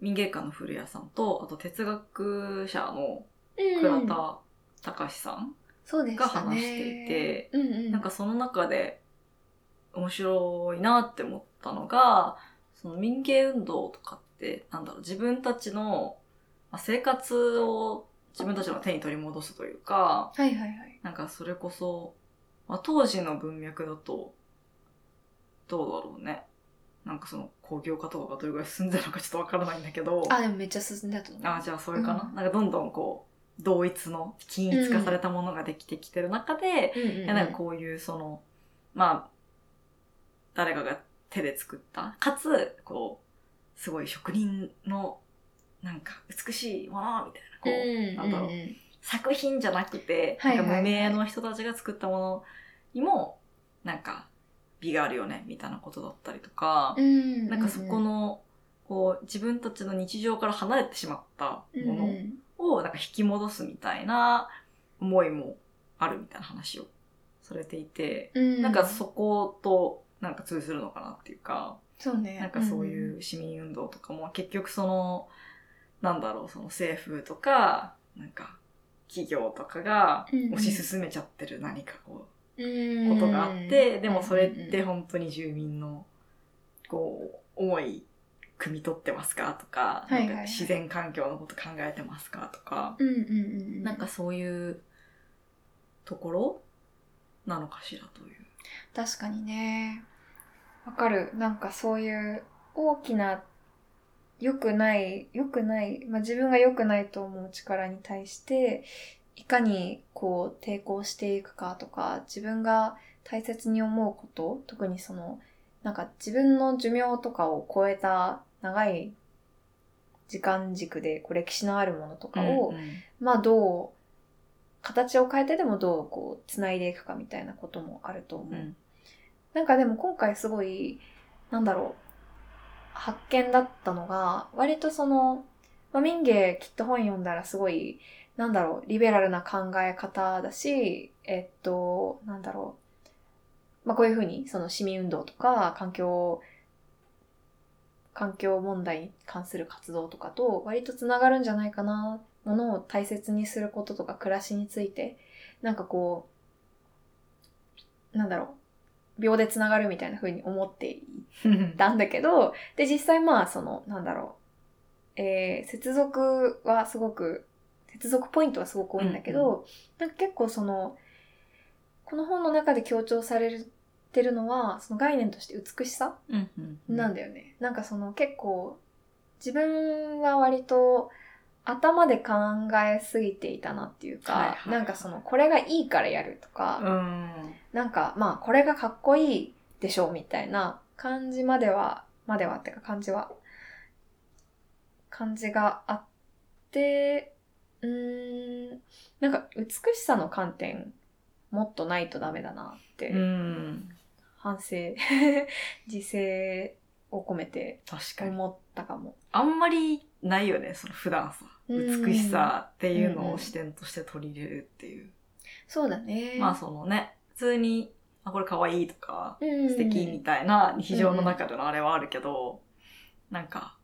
民芸家の古谷さんと、あと哲学者の倉田隆さん。が話していて、うんうん、なんかその中で面白いなって思ったのが、その民芸運動とかって、なんだろう、自分たちのまあ生活を自分たちの手に取り戻すというか、はいはいはい。なんかそれこそ、まあ、当時の文脈だと、どうだろうね。なんかその工業化とかがどれぐらい進んでるのかちょっとわからないんだけど、あ、でもめっちゃ進んだと思う。あじゃあそれかな、うんなんかどんどんこう、同一の均一化されたものができてきてる中で、うんうんうん、いやなんかこういうその、まあ、誰かが手で作った、かつ、こう、すごい職人の、なんか美しいものみたいな、こう、うんなんだろう。作品じゃなくて、なんか無名の人たちが作ったものにも、なんか美があるよね、みたいなことだったりとか、うんなんかそこの、こう、自分たちの日常から離れてしまったものを、なんか引き戻すみたいな思いもあるみたいな話をされていて、うん、なんかそこと、なんか通ずるのかなっていうか、そうね。なんかそういう市民運動とかも結局その、なんだろう、その政府とか、なんか企業とかがうんうん。推し進めちゃってる何かこうん、う、ことがあって、でもそれっうんて本当に住民の、こう、思い、汲み取ってますか？とか、はいはいはい。なんか自然環境のこと考えてますか？とか、うんうんうんうん、なんかそういうところなのかしらという。確かにね。わかる。なんかそういう大きな良くない、良くない、まあ、自分が良くないと思う力に対して、いかにこう抵抗していくかとか、自分が大切に思うこと、特にその、なんか自分の寿命とかを超えた長い時間軸でこう歴史のあるものとかを、うんうんまあどう形を変えてでもどうこう繋いでいくかみたいなこともあると思う。うんなんかでも今回すごいなんだろう発見だったのが割とその、まあ、民芸きっと本読んだらすごいなんだろうリベラルな考え方だしえっとなんだろうまあこういうふうにその市民運動とか環境環境問題に関する活動とかと割とつながるんじゃないかなものを大切にすることとか暮らしについてなんかこうなんだろう秒でつながるみたいな風に思っていたんだけど <laughs> で実際まあそのなんだろう、えー接続はすごく接続ポイントはすごく多いんだけど、なんか結構そのこの本の中で強調されてるのはその概念として美しさうんうんなんだよね。なんかその結構自分は割と頭で考えすぎていたなっていうか、はいはい。はいなんかそのこれがいいからやるとか、うん。なんかまあこれがかっこいいでしょうみたいな感じまでは、まではっていうか感じは、感じがあって、うーん、なんか美しさの観点もっとないとダメだなって、うん反省、<laughs> 自制を込めて確かに。思ったかも。あんまりないよねその普段さ。うん美しさっていうのうんを視点として取り入れるっていう、そうだね。まあそのね普通にあこれ可愛いとかうん素敵みたいな日常の中でのあれはあるけど、なんか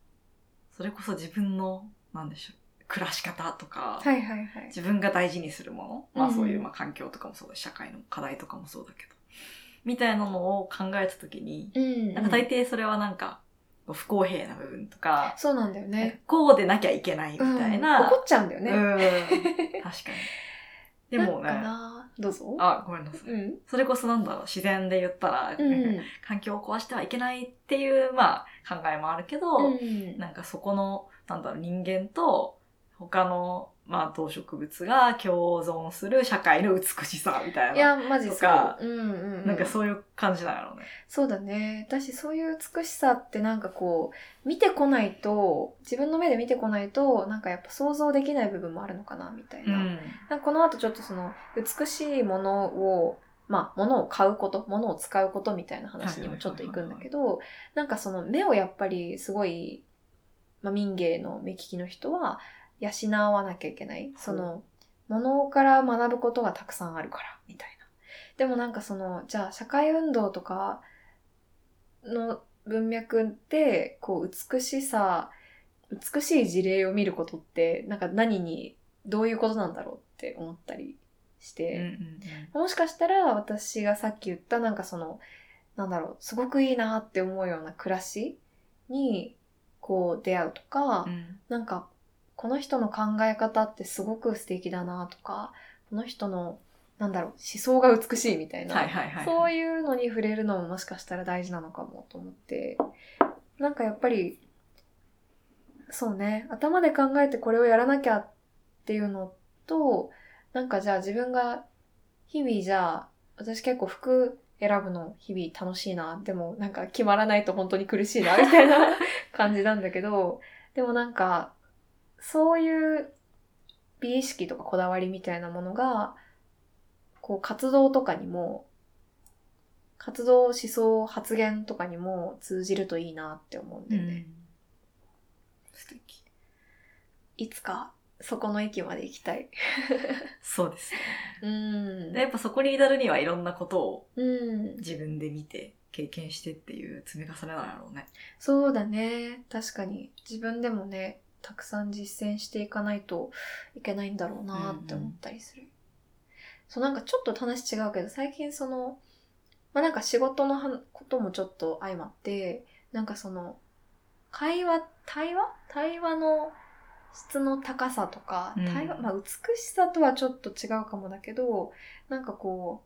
それこそ自分のなんでしょう暮らし方とか、はいはいはい。自分が大事にするもの、まあうん。そういうまあ環境とかもそうだし、社会の課題とかもそうだけど、みたいなのを考えたときに、うん、なんか大抵それはなんか、不公平な部分とか、そうなんだよね。こうでなきゃいけないみたいな。うん怒っちゃうんだよね。うん。<laughs> 確かに。でもねどうぞ。あ、ごめんなさい。うん。それこそなんだろう、自然で言ったら、うん。環境を壊してはいけないっていう、まあ、考えもあるけど、うんなんかそこの、なんだろう、人間と他の、まあ、動植物が共存する社会の美しさみたいな。いや、マジそう。とかうんうんうん。なんかそういう感じなんやろうね。そうだね。私そういう美しさってなんかこう、見てこないと、自分の目で見てこないと、なんかやっぱ想像できない部分もあるのかな、みたいな。うん。なんかこの後ちょっとその、美しいものを、まあ、物を買うこと、物を使うことみたいな話にもちょっと行くんだけど、なんかその目をやっぱりすごい、まあ、民芸の目利きの人は養わなきゃいけない。その、物から学ぶことがたくさんあるから、みたいな。でもなんかその、じゃあ社会運動とかの文脈で、こう美しさ、美しい事例を見ることって、なんか何に、どういうことなんだろうって思ったりしうんうんて、うんもしかしたら私がさっき言ったなんかその、なんだろう、すごくいいなって思うような暮らしに、こう出会うとか、うんなんか、この人の考え方ってすごく素敵だなとか、この人の、なんだろう、思想が美しいみたいな、はいはいはい。そういうのに触れるのももしかしたら大事なのかもと思って、なんかやっぱり、そうね、頭で考えてこれをやらなきゃっていうのと、なんかじゃあ自分が日々じゃあ、私結構服選ぶの日々楽しいな、でもなんか決まらないと本当に苦しいな、みたいな感じなんだけど、でもなんか、そういう美意識とかこだわりみたいなものが、こう活動とかにも、活動、思想、発言とかにも通じるといいなって思うんだよね。素敵。いつかそこの域まで行きたい。そうですね。<laughs> うんでやっぱそこに至るにはいろんなことをうん。自分で見て、経験してっていう積み重ねなんやろうね。そうだね。確かに。自分でもね、たくさん実践していかないといけないんだろうなって思ったりする。そう、なんかちょっと話違うけど、最近その、まあなんか仕事のはこともちょっと相まって、なんかその、会話、対話？対話の質の高さとか、うん。対話、まあ美しさとはちょっと違うかもだけど、なんかこ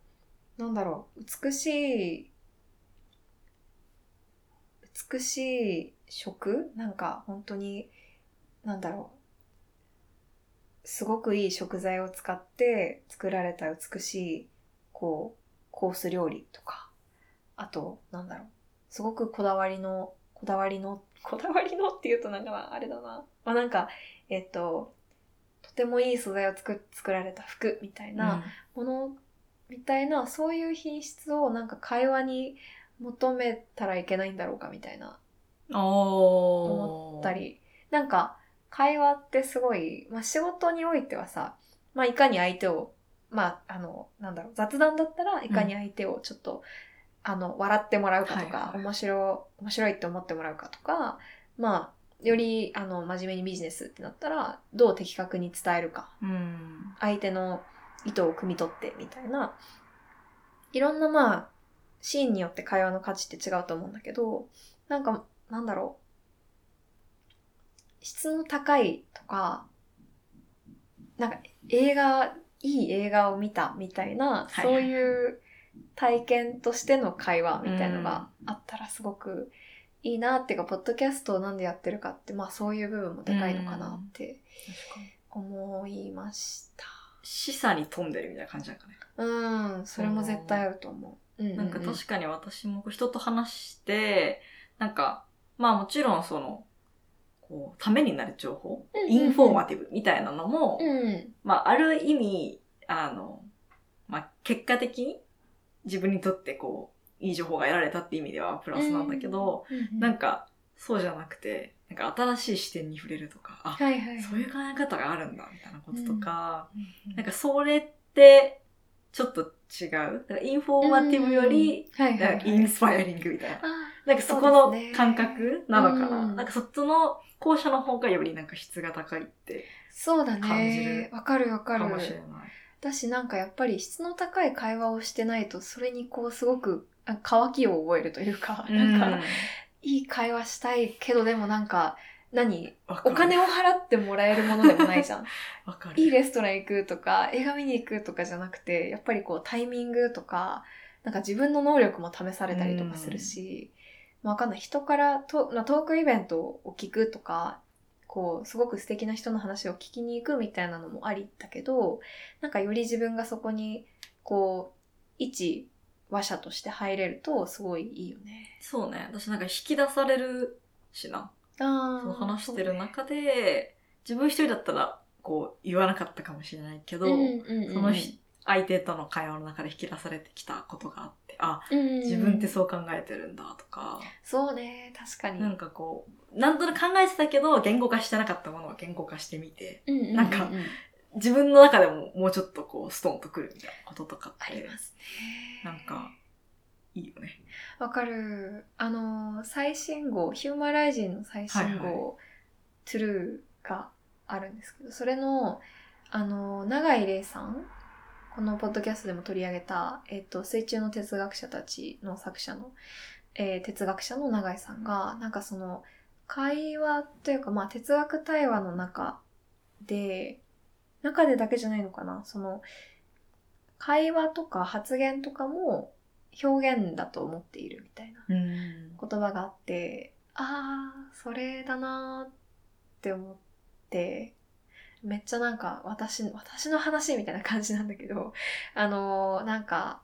う、なんだろう、美しい美しい食？なんか本当になんだろうすごくいい食材を使って作られた美しいこうコース料理とかあとなんだろうすごくこだわりのこだわりの、こだわりのって言うとなんかまああれだな。まあなんか、えっと、とてもいい素材を作作られた服みたいなものみたいな、そういう品質をなんか会話に求めたらいけないんだろうかみたいな思思った。り。なんか、会話ってすごい、まあ仕事においてはさ、まあいかに相手を、まああの、なんだろう、雑談だったらいかに相手をちょっと、あの、笑ってもらうかとか、はいはい面白、面白いって思ってもらうかとか、まあ、より、あの、真面目にビジネスってなったら、どう的確に伝えるか。うん。相手の意図を汲み取ってみたいな、いろんなまあ、シーンによって会話の価値って違うと思うんだけど、なんか、なんだろう。質の高いとか、なんか映画、いい映画を見たみたいな、はいそういう体験としての会話みたいのがあったらすごくいいなっていうか、ポッドキャストをなんでやってるかって、まあそういう部分もでかいのかなって思いました。示唆に富んでるみたいな感じなんかね。うん、それも絶対あると思う。うんうんうんなんか確かに私も人と話して、なんか、まあもちろんその、こう、ためになる情報、うんうんうんインフォーマティブみたいなのも、うん。まあある意味、あの、まあ結果的に自分にとってこう、いい情報が得られたって意味ではプラスなんだけど、なんか、か、そうじゃなくて、なんか新しい視点に触れるとか、あ、はいはい。そういう考え方があるんだ、みたいなこととか、うん、なんかそれって、ちょっと違う？インフォーマティブより、インスパイアリングみたいな。あなんかそこの感覚なのかな？うんなんかそっちの後者の方がよりなんか質が高いってそうだ感じねる。わかるわかる。かもしれない。だしなんかやっぱり質の高い会話をしてないと、それにこうすごくあ乾きを覚えるというか、なんか、いい会話したいけどでもなんか、何？お金をを払ってもらえるものでもないじゃん。<laughs> わかる。いいレストラン行くとか、映画見に行くとかじゃなくて、やっぱりこうタイミングとか、なんか自分の能力も試されたりとかするし、まあわかんない。人からと、まあ、トークイベントを聞くとか、こう、すごく素敵な人の話を聞きに行くみたいなのもありだけど、なんかより自分がそこに、こう、一話者として入れると、すごいいいよね。そうね。私なんか引き出されるしな。あその話してる中で、自分一人だったら、こう、言わなかったかもしれないけど、そのひ相手との会話の中で引き出されてきたことがあって、あ、自分ってそう考えてるんだとか、そうね、確かに。なんかこう、なんとなく考えてたけど、言語化してなかったものを言語化してみて、なんか自分の中でももうちょっとこう、ストンとくるみたいなこととかってあり、ますね。なんか、いいよね。わかる。あの、最新号、ヒューマライジンの最新号、はいはトゥルーがあるんですけど、それの、あの、永井玲さん、このポッドキャストでも取り上げた、えっと、水中の哲学者たちの作者の、えー哲学者の永井さんが、なんかその、会話というか、まあ、哲学対話の中で、中でだけじゃないのかな、その、会話とか発言とかも表現だと思っているみたいなうん。言葉があって、ああ、それだなーって思って、めっちゃなんか私、私の話みたいな感じなんだけど、<laughs> あのーなんか、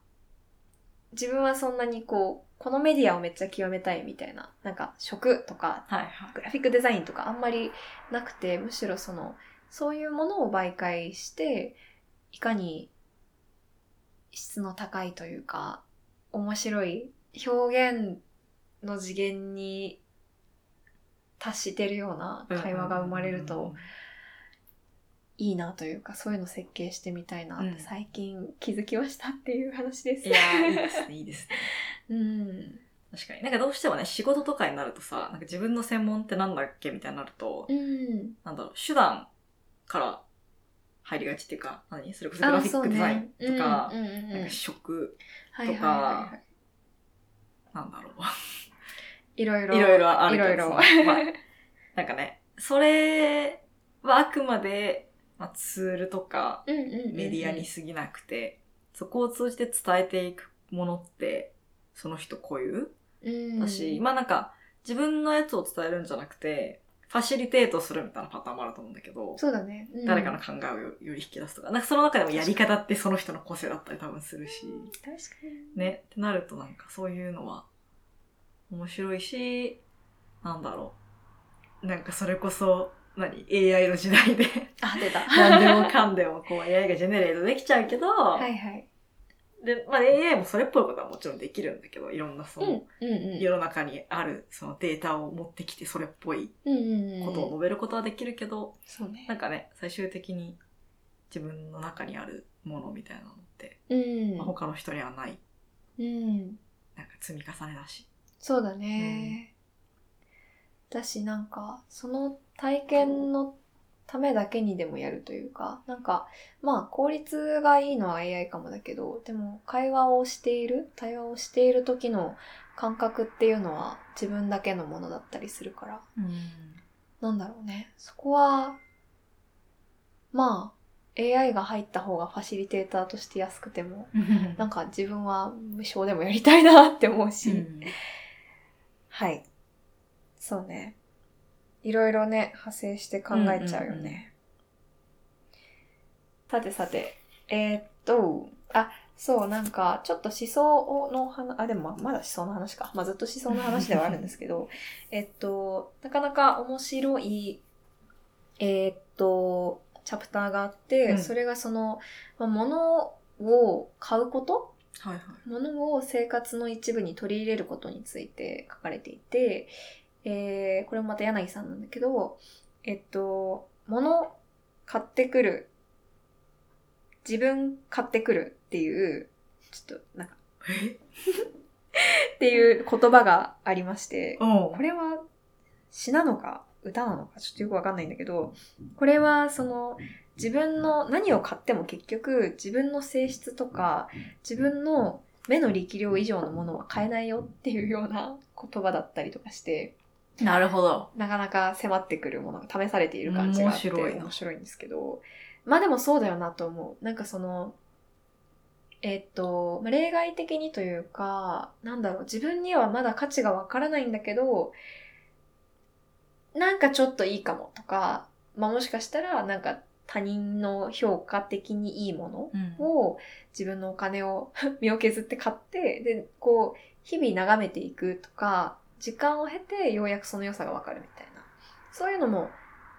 自分はそんなにこう、このメディアをめっちゃ極めたいみたいな、なんか食とかはいはい。グラフィックデザインとかあんまりなくて、むしろその、そういうものを媒介して、いかに質の高いというか、面白い表現の次元に達してるような会話が生まれるといいなというか、そういうの設計してみたいなっうんて最近気づきましたっていう話です。いやー、いいですね、いいですね。<laughs> うん。確かに。なんかどうしてもね、仕事とかになるとさ、なんか自分の専門ってなんだっけみたいになると、うん。なんだろう、手段から入りがちっていうか、何？それこそグラフィックデザインとか、うんうんうんうんなんか食、はいはいはいはい。なんだろう。いろいろ。いろいろあるけどいろいろ。そのまあなんかね、それはあくまで、まあ、ツールとかメディアに過ぎなくて、そこを通じて伝えていくものって、その人固有？うんだし、まあなんか、自分のやつを伝えるんじゃなくて、ファシリテートするみたいなパターンもあると思うんだけど、そうだね。うん誰かの考えをよより引き出すとか、なんかその中でもやり方ってその人の個性だったり多分するし、確かに。ね、ってなるとなんかそういうのは面白いし、なんだろう。なんかそれこそ、何 ?AI の時代であ、出た。何でもかんでもこう AI がジェネレートできちゃうけど、はいはい。で、まあ AI もそれっぽいことはもちろんできるんだけど、いろんなその、うん、うん、うん。世の中にあるそのデータを持ってきてそれっぽいうん、うん、うん。ことを述べることはできるけど、そうね。なんかね、最終的に自分の中にあるものみたいなのって、うんまあ、。他の人にはない、うん。なんか積み重ねだし。そうだね。だし、なんか、その体験のためだけにでもやるというか、なんか、まあ、効率がいいのは AI かもだけど、でも、会話をしている、対話をしている時の感覚っていうのは自分だけのものだったりするから、なんだろうね。そこは、まあ、AI が入った方がファシリテーターとして安くても、<laughs> なんか自分は無償でもやりたいなって思うし、うんはい。そうね。いろいろね、派生して考えちゃうよね。さてさて、えーっと、あ、そう、なんか、ちょっと思想の話、あ、でもままだ思想の話か。まあずっと思想の話ではあるんですけど、<laughs> えっと、なかなか面白い、えーっと、チャプターがあって、うんそれがその、まあ、物を買うこと？はいはい。物を生活の一部に取り入れることについて書かれていて、えーこれもまた柳さんなんだけど、えっと、物買ってくる、自分買ってくるっていう、ちょっとなんか、えっていう言葉がありまして、おこれは詩なのか歌なのかちょっとよくわかんないんだけど、これはその自分の何を買っても結局自分の性質とか自分の目の力量以上のものは買えないよっていうような言葉だったりとかして、なるほど。なかなか迫ってくるものが試されている感じがあって。面白いな。面白いんですけど、まあでもそうだよなと思う。なんかその、えっと、まあ例外的にというか、なんだろう、自分にはまだ価値がわからないんだけど、なんかちょっといいかもとか、まあもしかしたらなんか他人の評価的にいいものうん。を自分のお金を <laughs> 身を削って買って、で、こう、日々眺めていくとか、時間を経てようやくその良さがわかるみたいな。そういうのも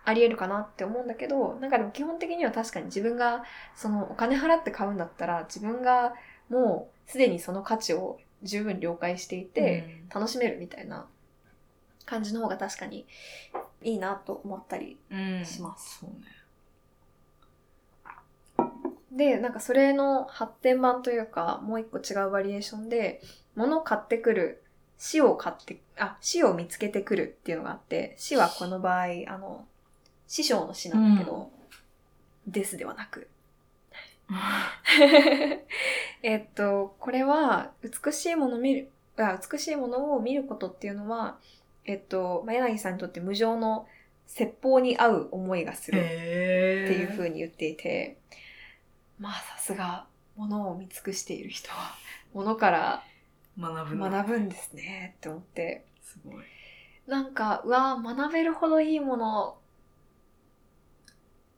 あり得るかなって思うんだけど、なんかでも基本的には確かに自分がそのお金払って買うんだったら、自分がもうすでにその価値を十分了解していて、楽しめるみたいな感じの方が確かにいいなと思ったりうん、しますそうね。で、なんかそれの発展版というか、もう一個違うバリエーションで、物買ってくる、死を買って、あ、死を見つけてくるっていうのがあって、死はこの場合、あの、師匠の死なんだけど、ですではなく。<laughs> えっと、これは、美しいものを見る、あ美しいものを見ることっていうのは、えっと、まあ、柳さんにとって無常の説法に合う思いがするへっていう風に。に言っていて、まあさすが、物を見尽くしている人は、物から学ぶ学ぶんですねって思って、すごい。なんか、うわ学べるほどいいもの、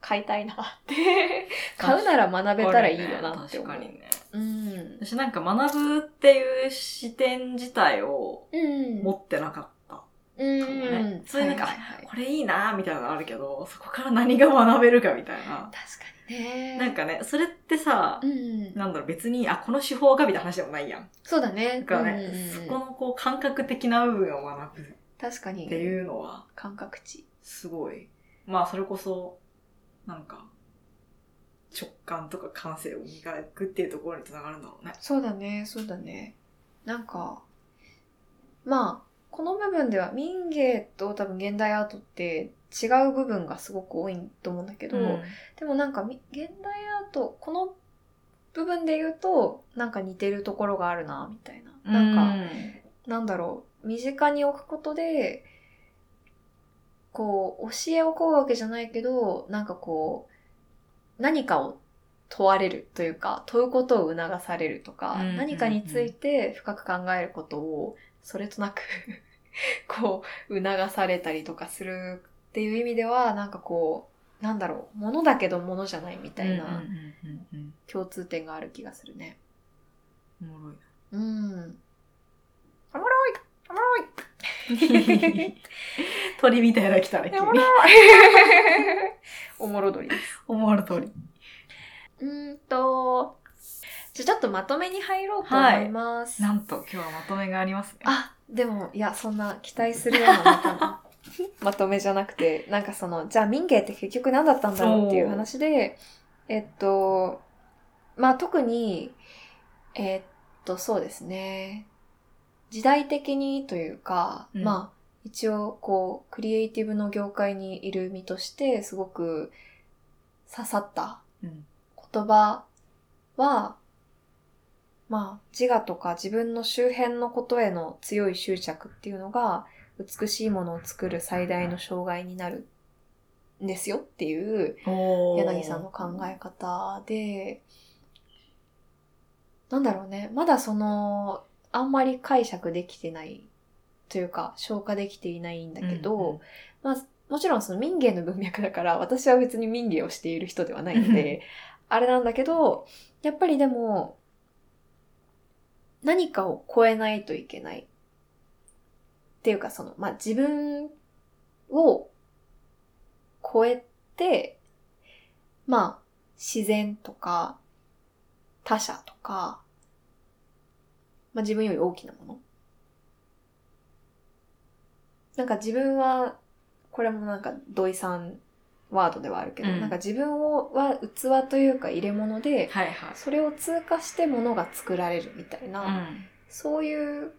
買いたいなって。<laughs> 買うなら学べたらいいよなって思う。確かにね。うん。私なんか学ぶっていう視点自体をうん。持ってなかった。うん。そういうなんかはいはいはいこれいいなみたいなのあるけど、そこから何が学べるかみたいな。確かにね。なんかね、それってさ、うん。なんだろう、別に、あ、この手法がみたいな話でもないやん。そうだね。だからね、うんそこのこう感覚的な部分を学ぶっ確かに。ていうのは、感覚値。すごい。まあ、それこそ、なんか、直感とか感性を磨くっていうところにつながるんだろうね。そうだね、そうだね。なんか、まあ、この部分では民芸と多分現代アートって違う部分がすごく多いと思うんだけど、でもなんかみ現代アート、この部分で言うと、なんか似てるところがあるな、みたいな。なんか、なんだろう、身近に置くことで、こう、教えを請うわけじゃないけど、なんかこう、何かを問われるというか、問うことを促されるとか、うんうんうん。何かについて深く考えることを、それとなく、<laughs> こう、促されたりとかするっていう意味では、なんかこう、なんだろう、ものだけどものじゃないみたいな共通点がある気がするね。うんおもろいな。うん。おもろいおもろい <laughs> 鳥みたいな来たね、おも君。おもろ鳥です。思わる通り。<laughs> うーんと、じゃあちょっとまとめに入ろうと思います。なんと今日はまとめがありますね。あ、でも、いや、そんな期待するようなまとめまとめじゃなくて、なんかその、じゃあ民芸って結局何だったんだろうっていう話で、えっと、まあ特に、えっと、そうですね。時代的にというか、うんまあ、一応、こう、クリエイティブの業界にいる身として、すごく刺さったうん。言葉は、まあ、自我とか自分の周辺のことへの強い執着っていうのが、美しいものを作る最大の障害になるんですよっていう柳さんの考え方で、なんだろうね、まだその、あんまり解釈できてないというか、消化できていないんだけど、うんうんまあ、もちろんその民芸の文脈だから、私は別に民芸をしている人ではないので、<laughs> あれなんだけど、やっぱりでも、何かを超えないといけない。っていうか、その、まあ、自分を超えて、まあ、自然とか、他者とか、まあ、自分より大きなもの。なんか自分は、これもなんか土井さんワードではあるけど、うんなんか自分をは器というか入れ物で、はいはい。それを通過して物が作られるみたいな、うん。そういう、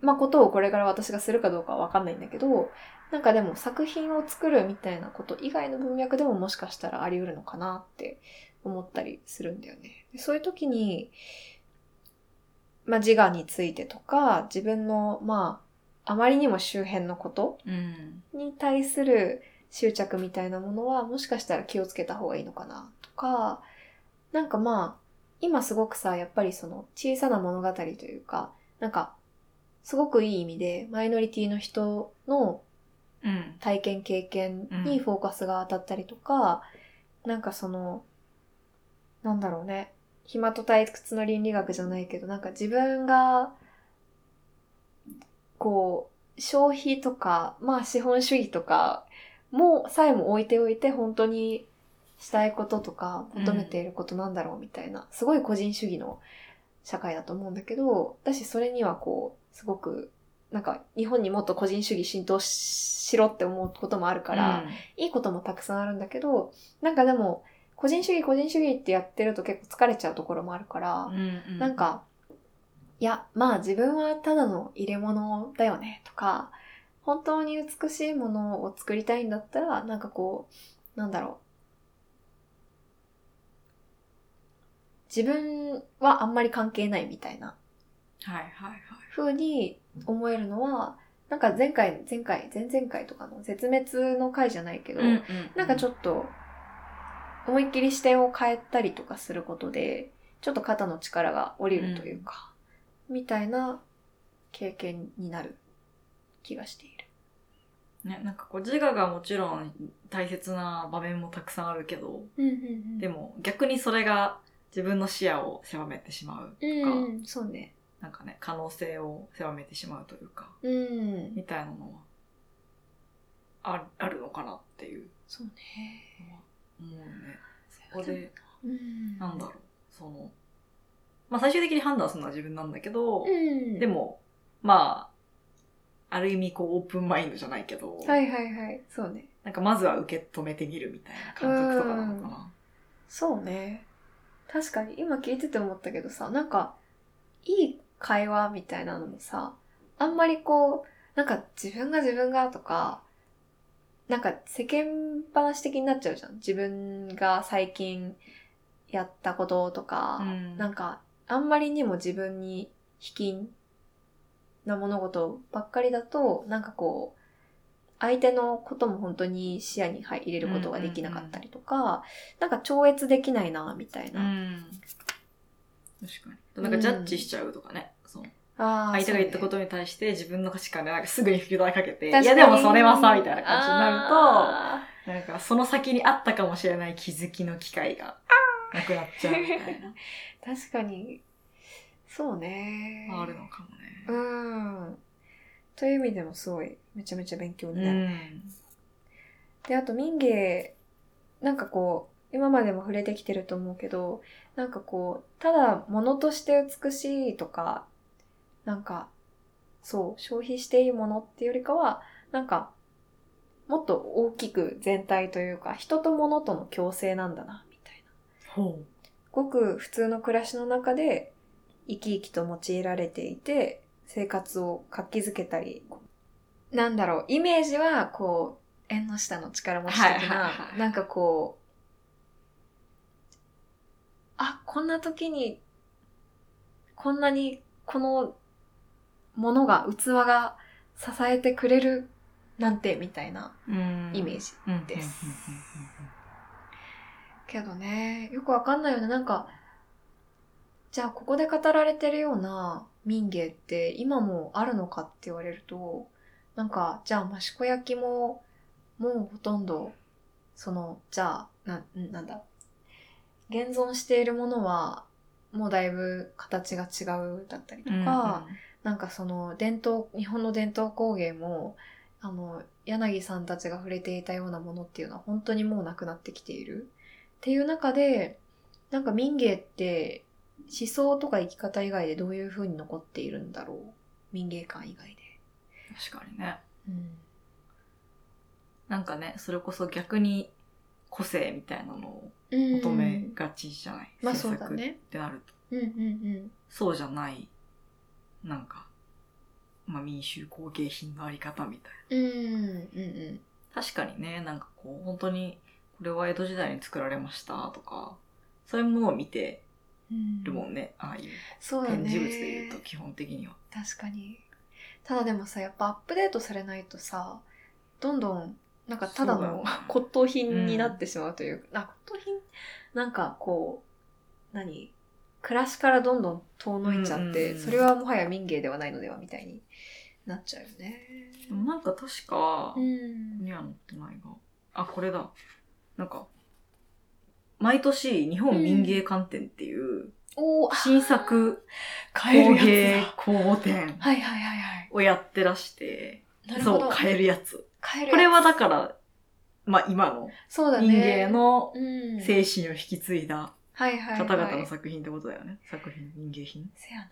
まあ、ことをこれから私がするかどうかはわかんないんだけど、なんかでも作品を作るみたいなこと以外の文脈でももしかしたらあり得るのかなって思ったりするんだよね。でそういう時に、まあ、自我についてとか、自分の、まあ、あまりにも周辺のことうん。に対する執着みたいなものはもしかしたら気をつけた方がいいのかなとか、なんかまあ、今すごくさ、やっぱりその小さな物語というか、なんか、すごくいい意味でマイノリティの人のうん。体験経験にフォーカスが当たったりとか、なんかその、なんだろうね、暇と退屈の倫理学じゃないけど、なんか自分が、こう、消費とか、まあ資本主義とか、もさえも置いておいて、本当にしたいこととか、求めていることなんだろうみたいな、すごい個人主義の社会だと思うんだけど、だしそれにはこう、すごく、なんか日本にもっと個人主義浸透しろって思うこともあるから、いいこともたくさんあるんだけど、なんかでも、個人主義個人主義ってやってると結構疲れちゃうところもあるから、うん。うん。なん、か、いや、まあ自分はただの入れ物だよねとか、本当に美しいものを作りたいんだったら、なんかこう、なんだろう。自分はあんまり関係ないみたいなはいはいはい。風に思えるのは、なんか前回、前回、前々回とかの絶滅の回じゃないけど、なんかちょっっと、思いっきり視点を変えたりとかすることで、ちょっと肩の力が下りるというか、みたいな経験になる気がしてね、なんかこう自我がもちろん大切な場面もたくさんあるけど、でも、も逆にそれが自分の視野を狭めてしまうとか、うん、そうね。なんかね、可能性を狭めてしまうというか、うん。みたいなのは、ああるのかなっていうそうね。思うね。そこで、うん。なんだろう、その、まあ最終的に判断するのは自分なんだけど、うん。で、も、まあ、ある意味こうオープンマインドじゃないけど、はいはいはい。そうね。なんかまずは受け止めてみるみたいな感覚とかなのかな。そうね。確かに、今聞いてて思ったけどさ、なんか、いい会話みたいなのもさ、あんまりこう、なんか自分が自分がとか、なんか世間話的になっちゃうじゃん。自分が最近やったこととか、うんなんか、あんまりにも自分に卑近な物事ばっかりだと、なんかこう、相手のことも本当に視野に入れることができなかったりとか、なんか超越できないな、みたいな。うん。確かに。なんかジャッジしちゃうとかね。そうあー相手が言ったことに対して自分の価値観でなんかすぐにフィルターかけて、いやでもそれはさ、みたいな感じになあると、なんかその先にあったかもしれない気づきの機会がなくなっちゃうみたいな。ー <laughs> 確かに、そうね。あるのかもね。うん。という意味でもすごいめちゃめちゃ勉強うになる。ん。で、あと民芸、なんかこう、今までも触れてきてると思うけど、なんかこう、ただ物として美しいとか、なんか、そう、消費していいものっていうよりかは、なんか、もっと大きく全体というか、人と物との共生なんだな、みたいな。ほごく普通の暮らしの中で、生き生きと用いられていて、生活を活気づけたり、なんだろう、イメージは、こう、縁の下の力持ち的はいはいなは、いなんかこう、あ、こんな時に、こんなに、このものが、器が支えてくれるなんて、みたいなイメージ。うんですうんけどね、よくわかんないよね。なんか、じゃあここで語られてるような民芸って今もあるのかって言われると、なんか、じゃあ益子焼きも、もうほとんど、その、じゃあ、な、んなんだ、現存しているものは、もうだいぶ形が違うだったりとうんうんか、なんかその伝統、日本の伝統工芸も、あの、柳さんたちが触れていたようなものっていうのは本当にもうなくなってきている。っていう中で、なんか民芸って思想とか生き方以外でどういう風に残っているんだろう？民芸館以外で。確かにね。うん。なんかね、それこそ逆に個性みたいなのを求めがちじゃない、まあ制作そうだねってなると。うんうんそうじゃない、なんか、まあ民衆工芸品のあり方みたいな。うん。うんうんうん。確かにね、なんかこう、本当に、これは江戸時代に作られましたとか、そういうものを見てうんるもんね。ああいう。展示物で言うと基本的には。確かに。ただでもさ、やっぱアップデートされないとさ、どんどん、なんかただの骨董品になってしまうという、あ、骨董品？なんかこう、何？暮らしからどんどん遠のいちゃって、うんうんうんそれはもはや民芸ではないのではみたいになっちゃうよね。なんか確か、うん。には載ってないが。あ、これだ。なんか、毎年日本民芸館展っていう新作工芸つだ。公募展はいはいはいはい。をやってらして。そう、買えるやつ。買えるこれはだら、から、まあ今の。民芸のうん、精神を引き継いだ方々の作品ってことだよね。作品、民芸品。せやな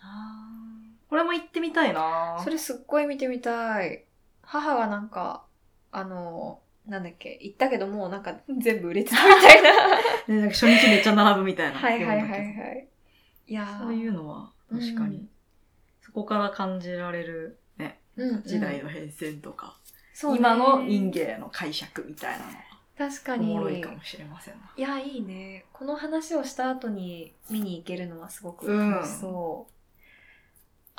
これも行ってみたいなそれすっごい見てみたい。母がなんか、あの、なんだっけ、行ったけどもうなんか全部売れてたみたいな。<laughs> ね、なんか初日めっちゃ並ぶみたいな。はいはいはいはい。いやーそういうのは確かに、うんそこから感じられるね、うんうん時代の変遷とか、ね今の民芸の解釈みたいなのは確かに。おもろいかもしれませんな。いや、いいね。この話をした後に見に行けるのはすごくうん楽しそう。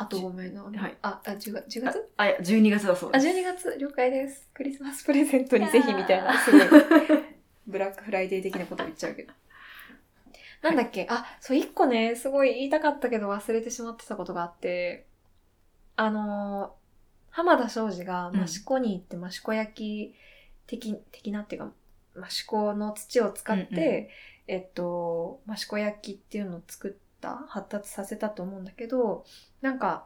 あとごめんな。はいあ、あ、10月 ?10 月あ、いや、12月だそうあ、です。12月、了解です。クリスマスプレゼントにぜひみたいな、すごい、<laughs> ブラックフライデー的なこと言っちゃうけど。なんだっけ、あ、そう、一個ね、すごい言いたかったけど忘れてしまってたことがあって、あのー浜田庄司が益子に行って益子焼き的、的なっていうか、益子の土を使って、うんうんえっと、益子焼きっていうのを作った、発達させたと思うんだけど、なんか、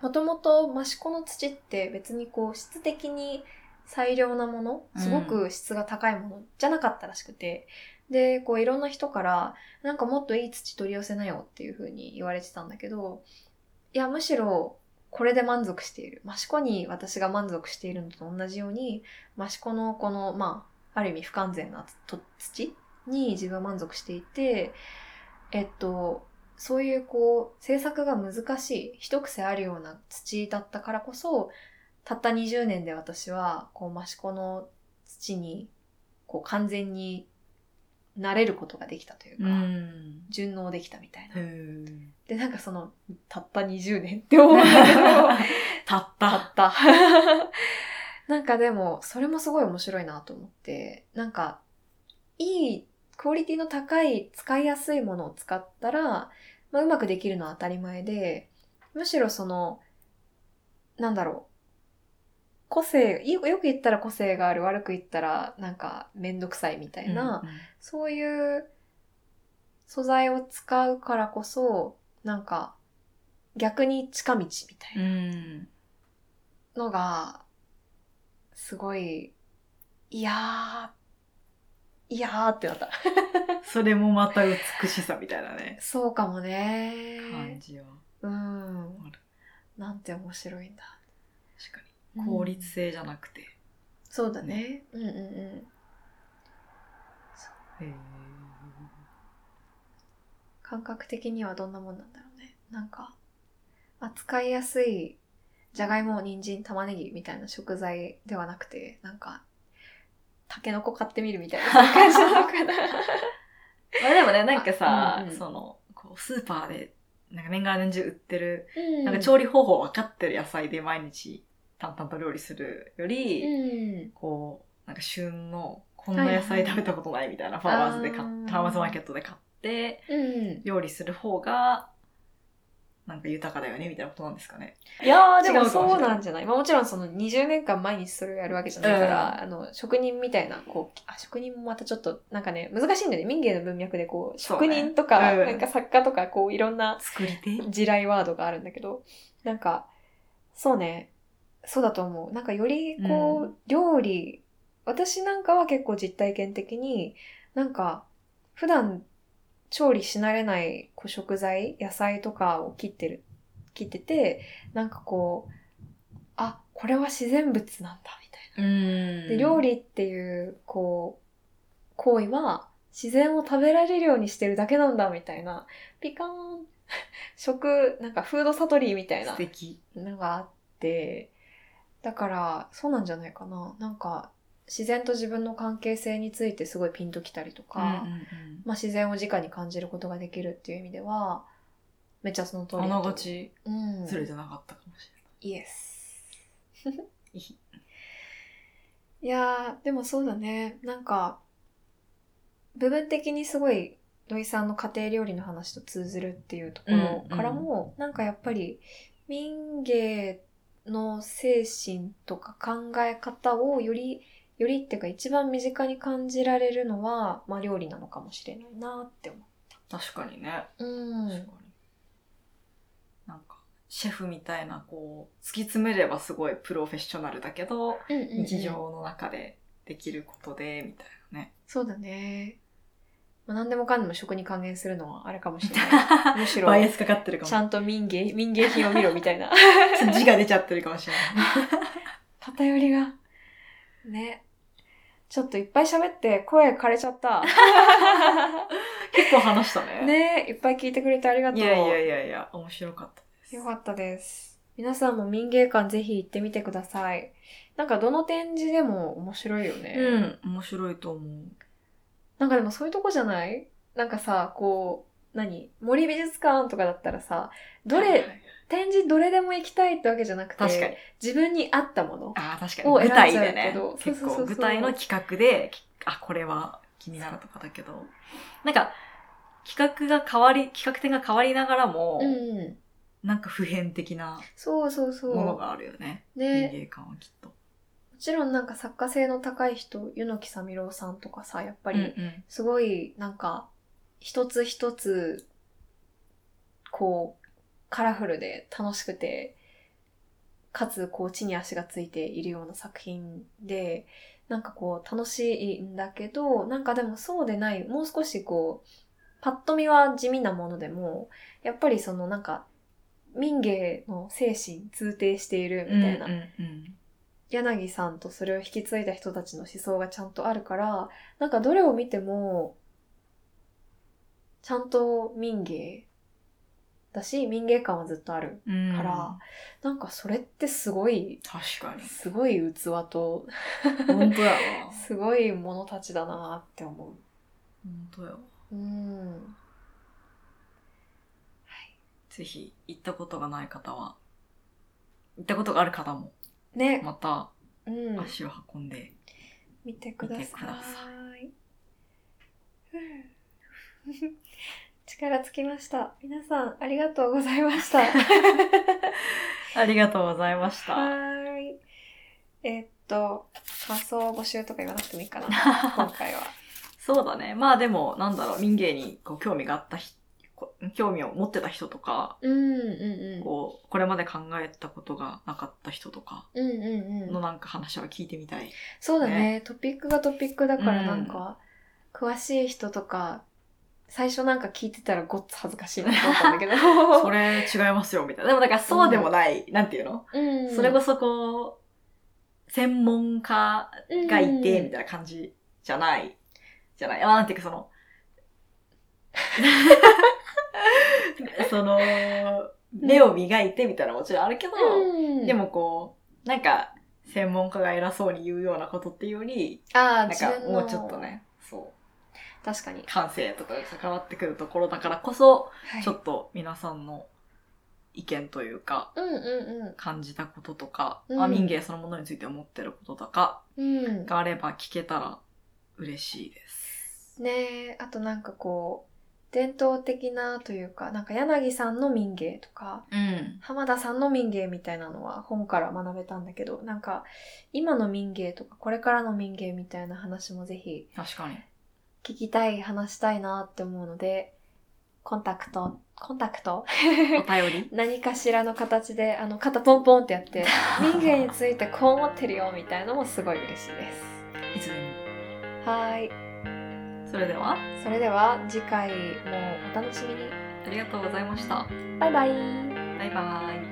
もともと益子の土って別にこう質的に最良なもの、すごく質が高いものじゃなかったらしくて、で、こういろんな人から、なんかもっといい土取り寄せなよっていう風に言われてたんだけど、いや、むしろこれで満足している。益子に私が満足しているのと同じように、益子のこの、まあ、ある意味不完全なと土に自分は満足していて、えっと、そういうこう、制作が難しい、一癖あるような土だったからこそ、たった20年で私は、こう、益子の土に、こう、完全に慣れることができたというか、ん。順応できたみたいな。で、なんかその、たった20年って思うんだけど、たったたった。<laughs> なんかでも、それもすごい面白いなと思って、なんか、いい、クオリティの高い、使いやすいものを使ったら、まあ、うまくできるのは当たり前で、むしろその、なんだろう、個性、よよく言ったら個性がある、悪く言ったらなんかめんどくさいみたいな、うんうんそういう素材を使うからこそ、なんか逆に近道みたいな。うん。のが、すごい、いやー、いやーってなった。<laughs> それもまた美しさみたいなね、そうかもね。感じはうん。なんて面白いんだ。確かに。効率性じゃなくて。そうだね。うんうんうん。へー感覚的にはどんなもんなんだろうね。なんか、扱いやすい、じゃがいも、人参、玉ねぎみたいな食材ではなくて、なんか、タケノコ買ってみるみたいな感じなのかな。<laughs> まあでもね、なんかさ、うんうんその、こうスーパーで、なんか年がら年中売ってる、うんなんか調理方法分かってる野菜で毎日淡々と料理するより、うん。こう、なんか旬の、こんな野菜食べたことないみたいなファーマーズで買っファーマーズマーケットで買って、うん。料理する方が、なんか豊かだよねみたいなことなんですかね。いやー、でもそうなんじゃない。まあもちろんその20年間毎日それをやるわけじゃないから、うん。あの、職人みたいな、こう、あ、職人もまたちょっと、なんかね、難しいんだよね。民芸の文脈でこう、職人とか、うん。なんか作家とか、こう、いろんな作り手？地雷ワードがあるんだけど、なんか、そうね、そうだと思う。なんかよりこう、うん。料理、私なんかは結構実体験的に、なんか、普段調理し慣れない食材、野菜とかを切ってる、切ってて、なんかこう、あ、これは自然物なんだ、みたいな。うんで、料理っていう、こう、行為は、自然を食べられるようにしてるだけなんだ、みたいな。ピカーン。<laughs> 食、なんかフードサトリーみたいな素敵。のがあって、だから、そうなんじゃないかな。なんか、自然と自分の関係性についてすごいピンときたりとか、うんうんまあ自然を直に感じることができるっていう意味では、めっちゃその通うん。りあながちうん。ずれてなかったかもしイエス。れない。いやー、でもそうだね。なんか、部分的にすごい土井さんの家庭料理の話と通ずるっていうところからも、なんかやっぱり民芸の精神とか考え方をより、よりっていうか一番身近に感じられるのは、まあ料理なのかもしれないなって思確かにね。う。うん。確かに。なんか、シェフみたいな、こう、突き詰めればすごいプロフェッショナルだけど、うんうんうん日常の中でできることで、みたいなね。そうだね。まあ、何でもかんでも食に還元するのはあれかもしれない。<laughs> むしろバ、イアスかかってるかもちゃんと民芸、民芸品を見ろみたいな。字が出ちゃってるかもしれない。<laughs> 偏りが。ね。ちょっといっぱい喋って声枯れちゃった。<laughs> 結構話したね。ねいっぱい聞いてくれてありがと。いうやいやいやいや、面白かったです。よかったです。皆さんも民芸館ぜひ行ってみてください。なんかどの展示でも面白いよね。うん、面白いと思う。なんかでもそういうとこじゃないなんかさ、こう、何森美術館とかだったらさ、どれ、はいはいはい展示どれでも行きたいってわけじゃなくて、確かに。自分に合ったもの。ああ、確かに。を舞選んじゃう台でねけど。結そうそうそうそう構舞台の企画で、あ、これは気になるとかだけど。なんか、企画が変わり、企画展が変わりながらも、うん。なんか普遍的なそうそうそう。ものがあるよね。ね民芸館はきっと。もちろんなんか作家性の高い人、柚木さみろうさんとかさ、やっぱりんすごいなんか一つ一つこうカラフルで楽しくて、かつこう地に足がついているような作品で、なんかこう楽しいんだけど、なんかでもそうでない、もう少しこう、パッと見は地味なものでも、やっぱりそのなんか民芸の精神通底しているみたいなうんうんうん。柳さんとそれを引き継いだ人たちの思想がちゃんとあるから、なんかどれを見ても、ちゃんと民芸だし、民芸感はずっとあるうんから、なんかそれってすごい、確かに。すごい器と、本当やわ。<laughs> すごいものたちだなって思本当やわ。う。うん。ぜひ、行ったことがない方は、行ったことがある方も、ね、またうん。足を運んで、見てください。見てくださうん力尽きました。皆さん、ありがとうございました。<laughs> ありがとうございました。はーい。えーっと、感想募集とか言わなくてもいいかな、<laughs> 今回は。そうだね。まあでも、なんだろう、民芸にこう興味があったひこ興味を持ってた人とか、うんうんうんこう、これまで考えたことがなかった人とかうんうんうんのなんか話は聞いてみたい。そうだねトピックがトピックだからうんなんか、詳しい人とか最初なんか聞いてたらごっつ恥ずかしいなと思ったんだけど <laughs> <laughs> それ違いますよ、みたいな。でもだからそうでもない、なんていうの？うんそれこそこう、専門家がいて、みいたいな感じじゃない。じゃない。あなんていうかその、<laughs> その、目を磨いてみたいなのもちろんあるけど、うん、でもこう、なんか、専門家が偉そうに言うようなことっていうより、ああなんかもうちょっとね、確かに、感性とかが関わってくるところだからこそ、はいちょっと皆さんの意見というか、うんうん感じたこととか、うんまあ民芸そのものについて思ってることとかうんうんがあれば聞けたら嬉しいです。ねえあとなんかこう伝統的なというかなんか柳さんの民芸とかうん。浜田さんの民芸みたいなのは本から学べたんだけどなんか今の民芸とかこれからの民芸みたいな話もぜひ確かに。聞きたい話したいなって思うのでコンタクトコンタクト？お便り？<laughs> 何かしらの形であの肩ポンポンってやって民芸についてこう思ってるよみたいのもすごい嬉しいです。いつではーい。も。それでは、それでは次回もお楽しみに。ありがとうございました。バイバイ。バイバイ。